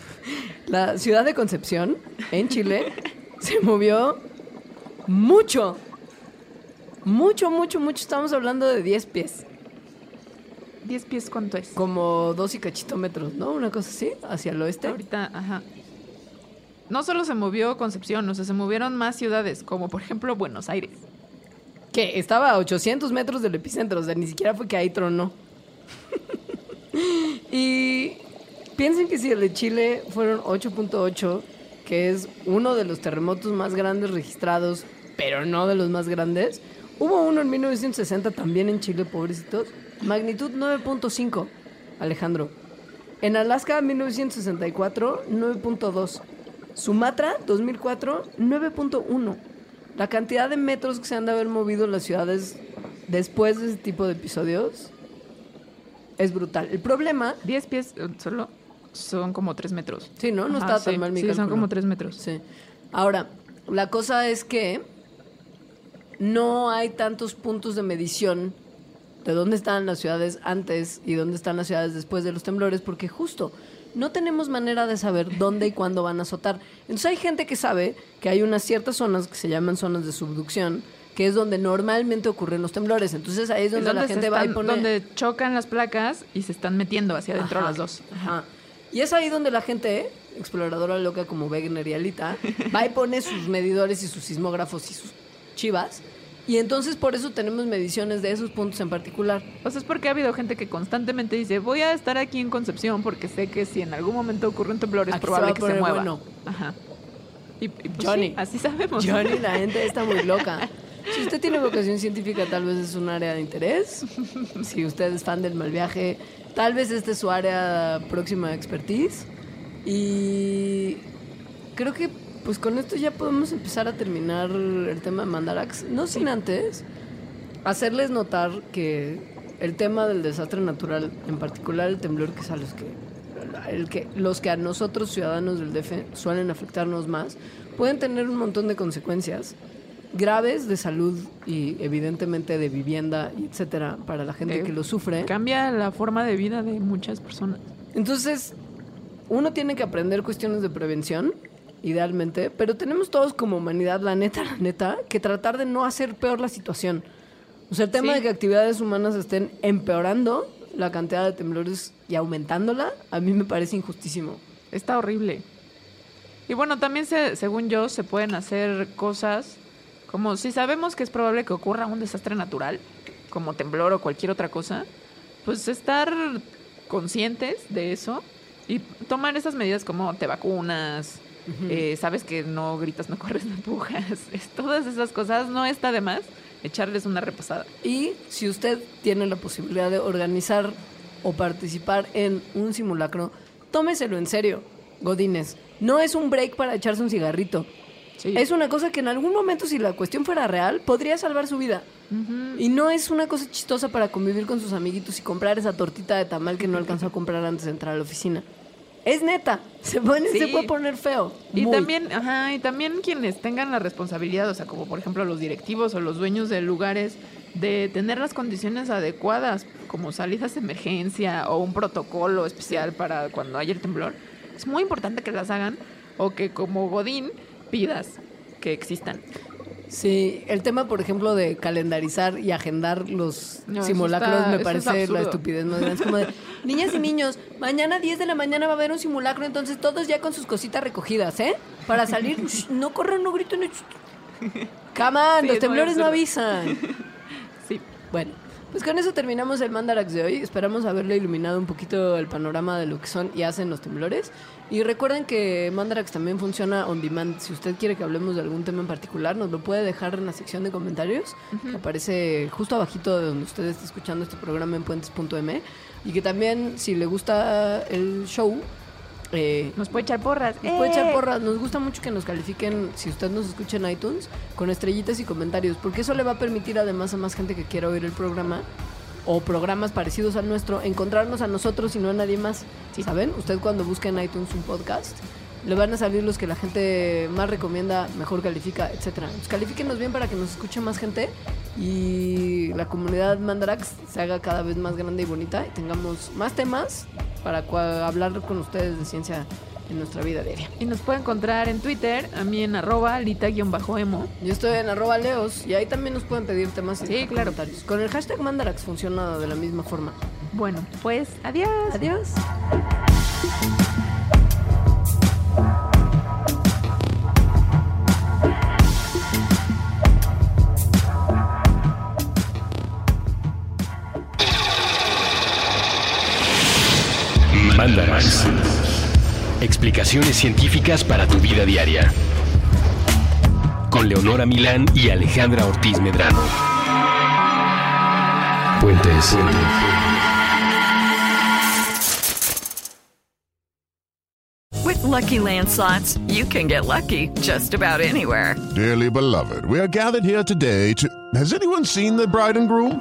La ciudad de Concepción, en Chile, se movió mucho. Mucho, mucho, mucho. Estamos hablando de 10 pies. ¿10 pies cuánto es? Como dos y cachito metros, ¿no? Una cosa así, hacia el oeste. Ahorita, ajá. No solo se movió Concepción, o sea, se movieron más ciudades, como por ejemplo Buenos Aires. Que estaba a 800 metros del epicentro, o sea, ni siquiera fue que ahí tronó. y piensen que si el de Chile fueron 8.8, que es uno de los terremotos más grandes registrados, pero no de los más grandes, hubo uno en 1960 también en Chile, pobrecitos, magnitud 9.5, Alejandro. En Alaska, 1964, 9.2. Sumatra, 2004, 9.1. La cantidad de metros que se han de haber movido las ciudades después de ese tipo de episodios es brutal. El problema, 10 pies eh, solo son como 3 metros. sí, ¿no? No Ajá, está tan mal mi Sí, son cálculo. como 3 metros. Sí. Ahora, la cosa es que no hay tantos puntos de medición de dónde están las ciudades antes y dónde están las ciudades después de los temblores, porque justo no tenemos manera de saber dónde y cuándo van a azotar. Entonces hay gente que sabe que hay unas ciertas zonas que se llaman zonas de subducción, que es donde normalmente ocurren los temblores. Entonces ahí es donde, la gente va y pone... Donde chocan las placas y se están metiendo hacia adentro Ajá, las dos. Ajá. Y es ahí donde la gente, exploradora loca como Wegener y Alita, va y pone sus medidores y sus sismógrafos y sus chivas. Y entonces por eso tenemos mediciones de esos puntos en particular. O sea, es porque ha habido gente que constantemente dice, voy a estar aquí en Concepción porque sé que si en algún momento ocurre un temblor es Aquí probable que se mueva. bueno. Ajá. Y, y pues Johnny. sí, así sabemos. Johnny, la gente está muy loca. Si usted tiene vocación científica, tal vez es un área de interés. Si usted es fan del mal viaje, tal vez esta es su área próxima de expertise. Y creo que pues con esto ya podemos empezar a terminar el tema de Mandarax. No sin antes hacerles notar que el tema del desastre natural, en particular el temblor, que es a los que, el que los que a nosotros ciudadanos del DF suelen afectarnos más, pueden tener un montón de consecuencias graves de salud y evidentemente de vivienda etcétera para la gente Eh, que lo sufre. Cambia la forma de vida de muchas personas. Entonces, uno tiene que aprender cuestiones de prevención, idealmente, pero tenemos todos como humanidad, la neta, la neta, que tratar de no hacer peor la situación. O sea, el tema Sí. de que actividades humanas estén empeorando la cantidad de temblores y aumentándola, a mí me parece injustísimo. Está horrible. Y bueno, también se, según yo se pueden hacer cosas como si sabemos que es probable que ocurra un desastre natural, como temblor o cualquier otra cosa, pues estar conscientes de eso y tomar esas medidas como te vacunas, eh, sabes que no gritas, no corres, no empujas, es- todas esas cosas no está de más echarles una repasada. Y si usted tiene la posibilidad de organizar o participar en un simulacro, tómeselo en serio, Godines. No es un break para echarse un cigarrito. Sí. Es una cosa que en algún momento, si la cuestión fuera real, podría salvar su vida. Y no es una cosa chistosa para convivir con sus amiguitos y comprar esa tortita de tamal que no alcanzó a comprar antes de entrar a la oficina. Es neta, se, pone- Sí. se puede poner feo. Y Muy. también, ajá, y también quienes tengan la responsabilidad, o sea, como por ejemplo los directivos o los dueños de lugares, de tener las condiciones adecuadas, como salidas de emergencia o un protocolo especial para cuando haya el temblor, es muy importante que las hagan o que como Godín pidas que existan. Sí, el tema, por ejemplo, de calendarizar y agendar los No, simulacros está- me es parece la estupidez más grande. Es como de, niñas y niños, mañana 10 de la mañana va a haber un simulacro, entonces todos ya con sus cositas recogidas, ¿eh? Para salir, shh, no corran, no griten. on, Sí, los temblores no avisan. Sí. Bueno, pues con eso terminamos el Mandarax de hoy. Esperamos haberle iluminado un poquito el panorama de lo que son y hacen los temblores. Y recuerden que Mandarax también funciona on demand. Si usted quiere que hablemos de algún tema en particular, nos lo puede dejar en la sección de comentarios, que aparece justo abajito de donde usted está escuchando este programa en puentes.m. Y que también, si le gusta el show, eh, Nos puede echar porras. nos puede ¡Eh! echar porras. Nos gusta mucho que nos califiquen, si usted nos escucha en iTunes, con estrellitas y comentarios, porque eso le va a permitir además a más gente que quiera oír el programa o programas parecidos al nuestro, encontrarnos a nosotros y no a nadie más. ¿Saben? Usted cuando busca en iTunes un podcast, le van a salir los que la gente más recomienda, mejor califica, etcétera. Pues califíquenos bien para que nos escuche más gente y la comunidad Mandarax se haga cada vez más grande y bonita y tengamos más temas para hablar con ustedes de ciencia en nuestra vida diaria. Y nos puede encontrar en Twitter, a mí en arroba lita-emo. Yo estoy en arroba leos y ahí también nos pueden pedir temas y Sí, dejar claro. comentarios. Con el hashtag Mandarax funciona de la misma forma. Bueno, pues adiós. Adiós. Mandarax. Explicaciones científicas para tu vida diaria. Con Leonora Milán y Alejandra Ortiz Medrano. Puentes. With Lucky Land slots, you can get lucky just about anywhere. Dearly beloved, we are gathered here today to. Has anyone seen the bride and groom?